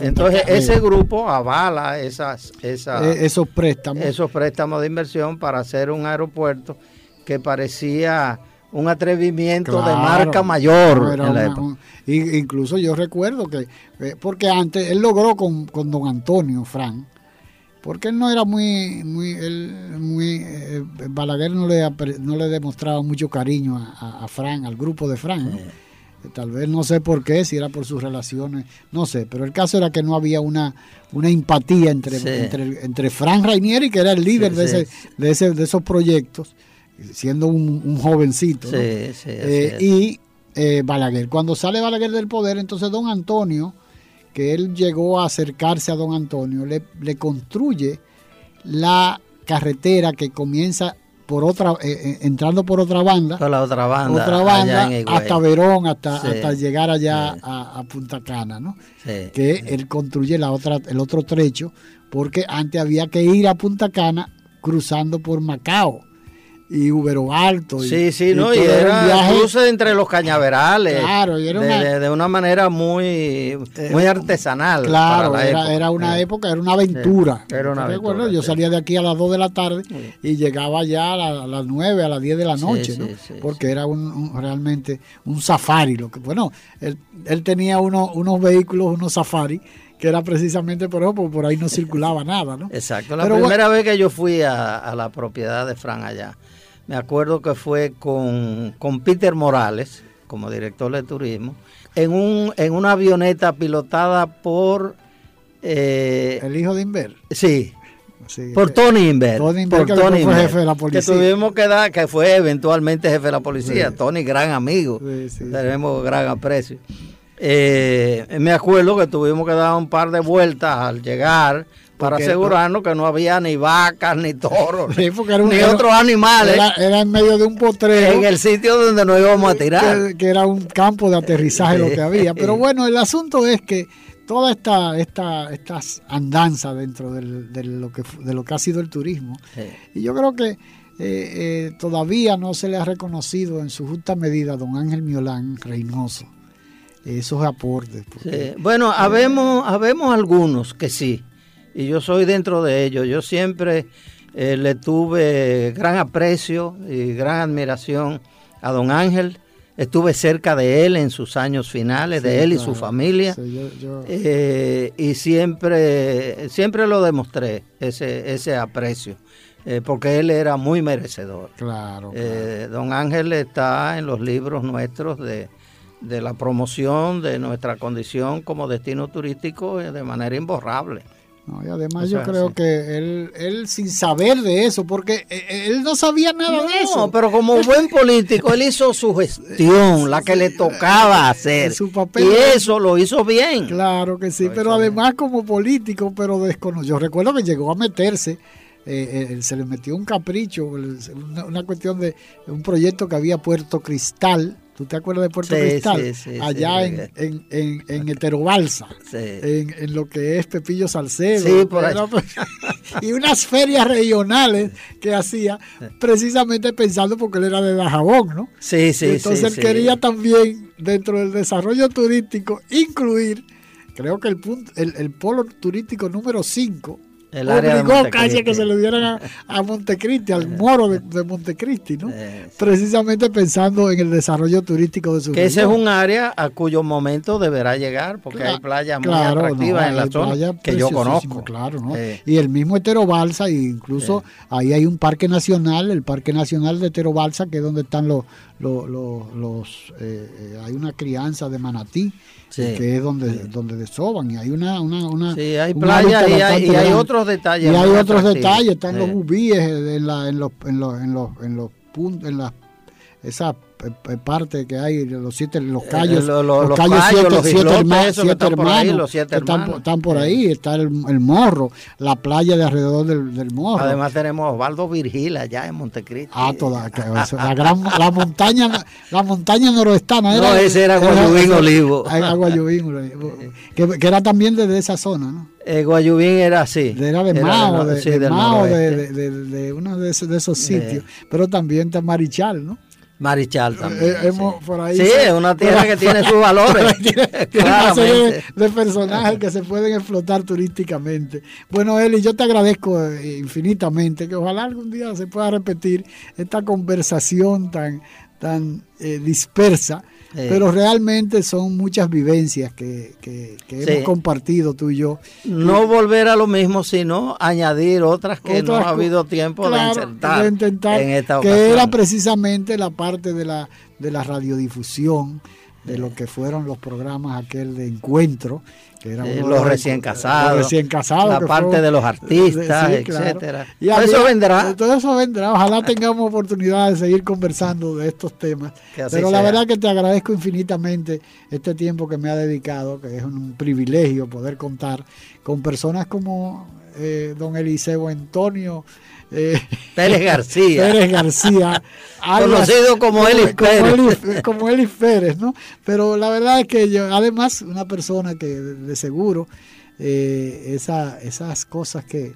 Entonces, ese grupo avala esas, esas, e, esos préstamos. Esos préstamos de inversión para hacer un aeropuerto que parecía un atrevimiento de marca mayor incluso yo recuerdo que, eh, porque antes él logró con, con don Antonio Frank, porque él no era muy, muy, él, muy eh, Balaguer no le, no le demostraba mucho cariño a, a Fran, al grupo de Fran. Eh, tal vez no sé por qué, si era por sus relaciones, no sé, pero el caso era que no había una, una empatía entre, entre, entre Fran Rainieri, que era el líder de, ese, de, ese, de esos proyectos, siendo un, jovencito, eh, y Balaguer. Cuando sale Balaguer del poder, entonces don Antonio que él llegó a acercarse a don Antonio, le, le construye la carretera que comienza por otra, eh, eh, entrando por otra banda, por la otra banda, otra banda hasta Verón, hasta, hasta llegar allá a, Punta Cana, ¿no? que él construye la otra, el otro trecho, porque antes había que ir a Punta Cana cruzando por Macao y Ubero Alto. sí, sí, no, y era un cruce entre los cañaverales. Claro, y era de, una, manera muy, muy artesanal. Claro, era, una época, era una aventura. era una aventura yo salía de aquí a las 2 de la tarde y llegaba ya a, las 9, a las 10 de la noche, ¿no? porque era un, realmente un safari. Lo que, bueno, él, él tenía uno, unos vehículos, unos safari que era precisamente por eso, porque por ahí no circulaba nada, ¿no? Exacto. La primera vez que yo fui a, a, la propiedad de Fran allá, me acuerdo que fue con, Peter Morales, como director de turismo, en, un, en una avioneta pilotada por... Eh, ¿El hijo de Inver? Sí, por Tony Inver. Tony Inver, que fue jefe de la policía. Que tuvimos que dar, que fue eventualmente jefe de la policía. Tony, gran amigo. Tenemos gran aprecio. Eh, me acuerdo que tuvimos que dar un par de vueltas al llegar para asegurarnos que no había ni vacas, ni toros, ni otros animales. Era, en medio de un potrero. En el sitio donde nos íbamos a tirar. Que, era un campo de aterrizaje lo que había. Pero bueno, el asunto es que toda esta, esta estas andanzas dentro de, lo que, de lo que ha sido el turismo, y yo creo que eh, eh, todavía no se le ha reconocido en su justa medida a don Ángel Miolán Reynoso esos aportes. Bueno, habemos, habemos algunos que sí y yo soy dentro de ellos. Yo siempre eh, le tuve gran aprecio y gran admiración a don Ángel. Estuve cerca de él en sus años finales, de él y su familia. Eh, y siempre, siempre lo demostré, ese, ese aprecio. Eh, porque él era muy merecedor. Claro, Don Ángel está en los libros nuestros de, de la promoción de nuestra condición como destino turístico de manera imborrable y además yo creo que él, él sin saber de eso, porque eh, eh, él no sabía nada de eso. pero como buen político, él hizo su gestión, la que le tocaba hacer. Su papel, y eso lo hizo bien. Claro que sí, pero además como político, pero desconocido. Yo recuerdo que llegó a meterse, eh, se le metió un capricho, una, una cuestión de un proyecto que había Puerto Cristal, ¿Tú te acuerdas de Puerto Cristal? Allá en, en, en, en, Heterobalsa, en, lo que es Pepillo Salcedo. y unas ferias regionales que hacía precisamente pensando porque él era de Dajabón, ¿no? Sí, sí, Entonces él quería también, dentro del desarrollo turístico, incluir, creo que el, punto, el, el polo turístico número 5 el obligó casi que se lo dieran a, Montecristi, al moro de, Montecristi, ¿no? Precisamente pensando en el desarrollo turístico de su Que ese es un área a cuyo momento deberá llegar, porque hay playas muy atractivas en la zona que yo conozco. Claro, ¿no? Y el mismo Etero Balsa, incluso ahí hay un parque nacional, el Parque Nacional de Etero Balsa, que es donde están los, los, los, eh, eh, hay una crianza de manatí que es donde, donde desoban y hay una, una, una sí, hay playa y hay, otros detalles y hay otros detalles están los bubíes en, la, en los en los en los en los puntos en las esa parte que hay, los siete, los callos, los, los, callos, siete, hermanos, están, por ahí, está el, morro, la playa de alrededor del, morro. Además tenemos Osvaldo Virgil allá en Montecristo. Ah, toda, la, gran, la montaña, la montaña noroestana. Era, no, ese era Guayubín Olivo. Era Guayubín, que, que, era también desde esa zona, ¿no? Eh, Guayubín era así. Era de Mao, de, de, Mao de, de, uno de esos, de esos sitios. Pero también está Marichal, ¿no? Marichal también. Eh, hemos, sí. Por ahí sí, es una tierra que tiene sus valores. tiene, una serie de, personajes que se pueden explotar turísticamente. Bueno, Eli, yo te agradezco eh, infinitamente que ojalá algún día se pueda repetir esta conversación tan, tan eh, dispersa pero realmente son muchas vivencias que, hemos compartido tú y yo. No volver a lo mismo, sino añadir otras que no ha habido tiempo de, intentar, en esta ocasión. Que era precisamente la parte de la, de la radiodifusión, de lo que fueron los programas aquel de encuentro los recién casados, recién casados la parte de los artistas, etcétera. Y todo eso vendrá. Todo eso vendrá. Ojalá tengamos oportunidad de seguir conversando de estos temas. Pero la verdad que te agradezco infinitamente este tiempo que me ha dedicado, que es un privilegio poder contar con personas como eh, don Eliseo Antonio eh, Pérez García. Pérez García. Conocido como Elis Pérez. Como Pérez, ¿no? Pero la verdad es que yo, además, una persona que de seguro eh, esa, esas cosas que,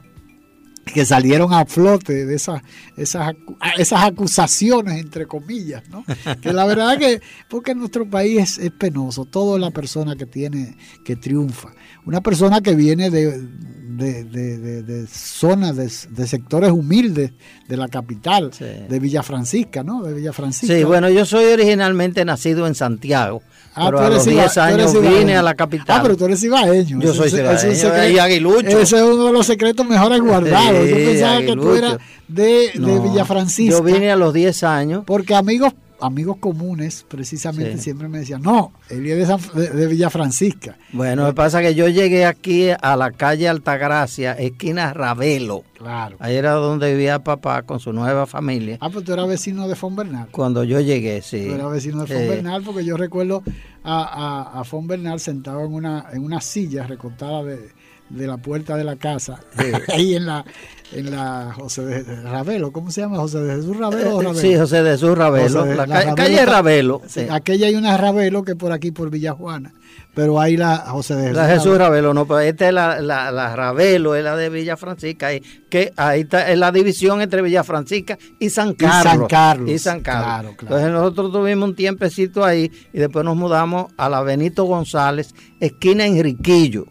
que salieron a flote de esas, esas, esas acusaciones, entre comillas, ¿no? Que la verdad que, porque en nuestro país es, penoso, toda la persona que tiene, que triunfa, una persona que viene de, de, de, de, zonas, de, sectores humildes de la capital, de Villa Francisca, ¿no? De Villa Francisca. Sí, bueno, yo soy originalmente nacido en Santiago. Ah, pero a los 10 años vine a la capital. Ah, pero tú eres ibaeño. Yo soy ibaeño y aguilucho. Ese es uno de los secretos mejores guardados. yo pensaba que tú eras de, de Villa Francisca. Yo vine a los 10 años. Porque amigos amigos comunes precisamente siempre me decían, no, él es de, de, Villa Francisca. Bueno, que pasa que yo llegué aquí a la calle Altagracia, esquina Ravelo. Claro. Ahí era donde vivía papá con su nueva familia. Ah, pues tú eras vecino de Fonbernal. Cuando yo llegué, sí. Tú eras vecino de Fonbernal porque yo recuerdo a, a, a Fonbernal sentado en una, en una silla recortada de, de la puerta de la casa, ahí en la, en la José de Ravelo, ¿cómo se llama? José de Jesús Ravelo. Ravelo? Sí, José de Jesús Ravelo, la, calle Ravelo. Aquella hay una Ravelo que por aquí, por Villajuana, pero ahí la José de Jesús. La Jesús Ravelo, no, pero esta es la, la, Ravelo, es la de Villa Francisca, que ahí está es la división entre Villa Francisca y San Carlos. Y San Carlos. Y San Carlos. Entonces nosotros tuvimos un tiempecito ahí y después nos mudamos a la Benito González, esquina Enriquillo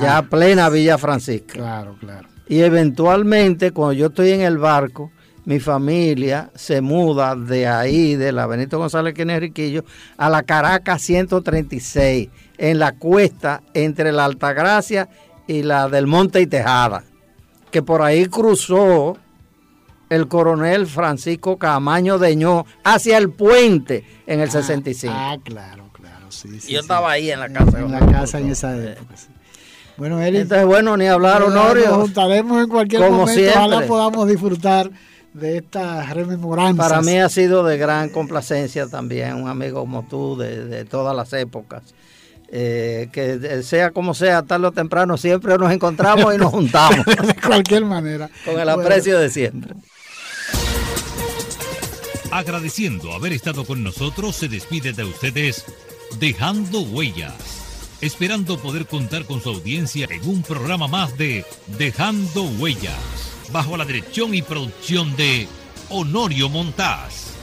ya plena Villa Francisca. Claro, claro. Y eventualmente, cuando yo estoy en el barco, mi familia se muda de ahí, de la Benito González Riquillo, a la Caracas 136, en la cuesta entre la Altagracia y la del Monte y Tejada, que por ahí cruzó el coronel Francisco Camaño Deñó hacia el puente en el 65. Ah, ah, claro, claro, sí, Yo estaba ahí en la casa. En la casa en esa época. Bueno, Eli. Entonces, bueno, ni hablar, Honorio. Nos juntaremos en cualquier momento. Ojalá podamos disfrutar de esta rememoranza. Para mí ha sido de gran complacencia también, un amigo como tú de, todas las épocas. Eh, que sea como sea, tarde o temprano, siempre nos encontramos y nos juntamos. de cualquier manera. Con el aprecio de siempre. Agradeciendo haber estado con nosotros, se despide de ustedes dejando huellas esperando poder contar con su audiencia en un programa más de Dejando Huellas, bajo la dirección y producción de Honorio Montaz.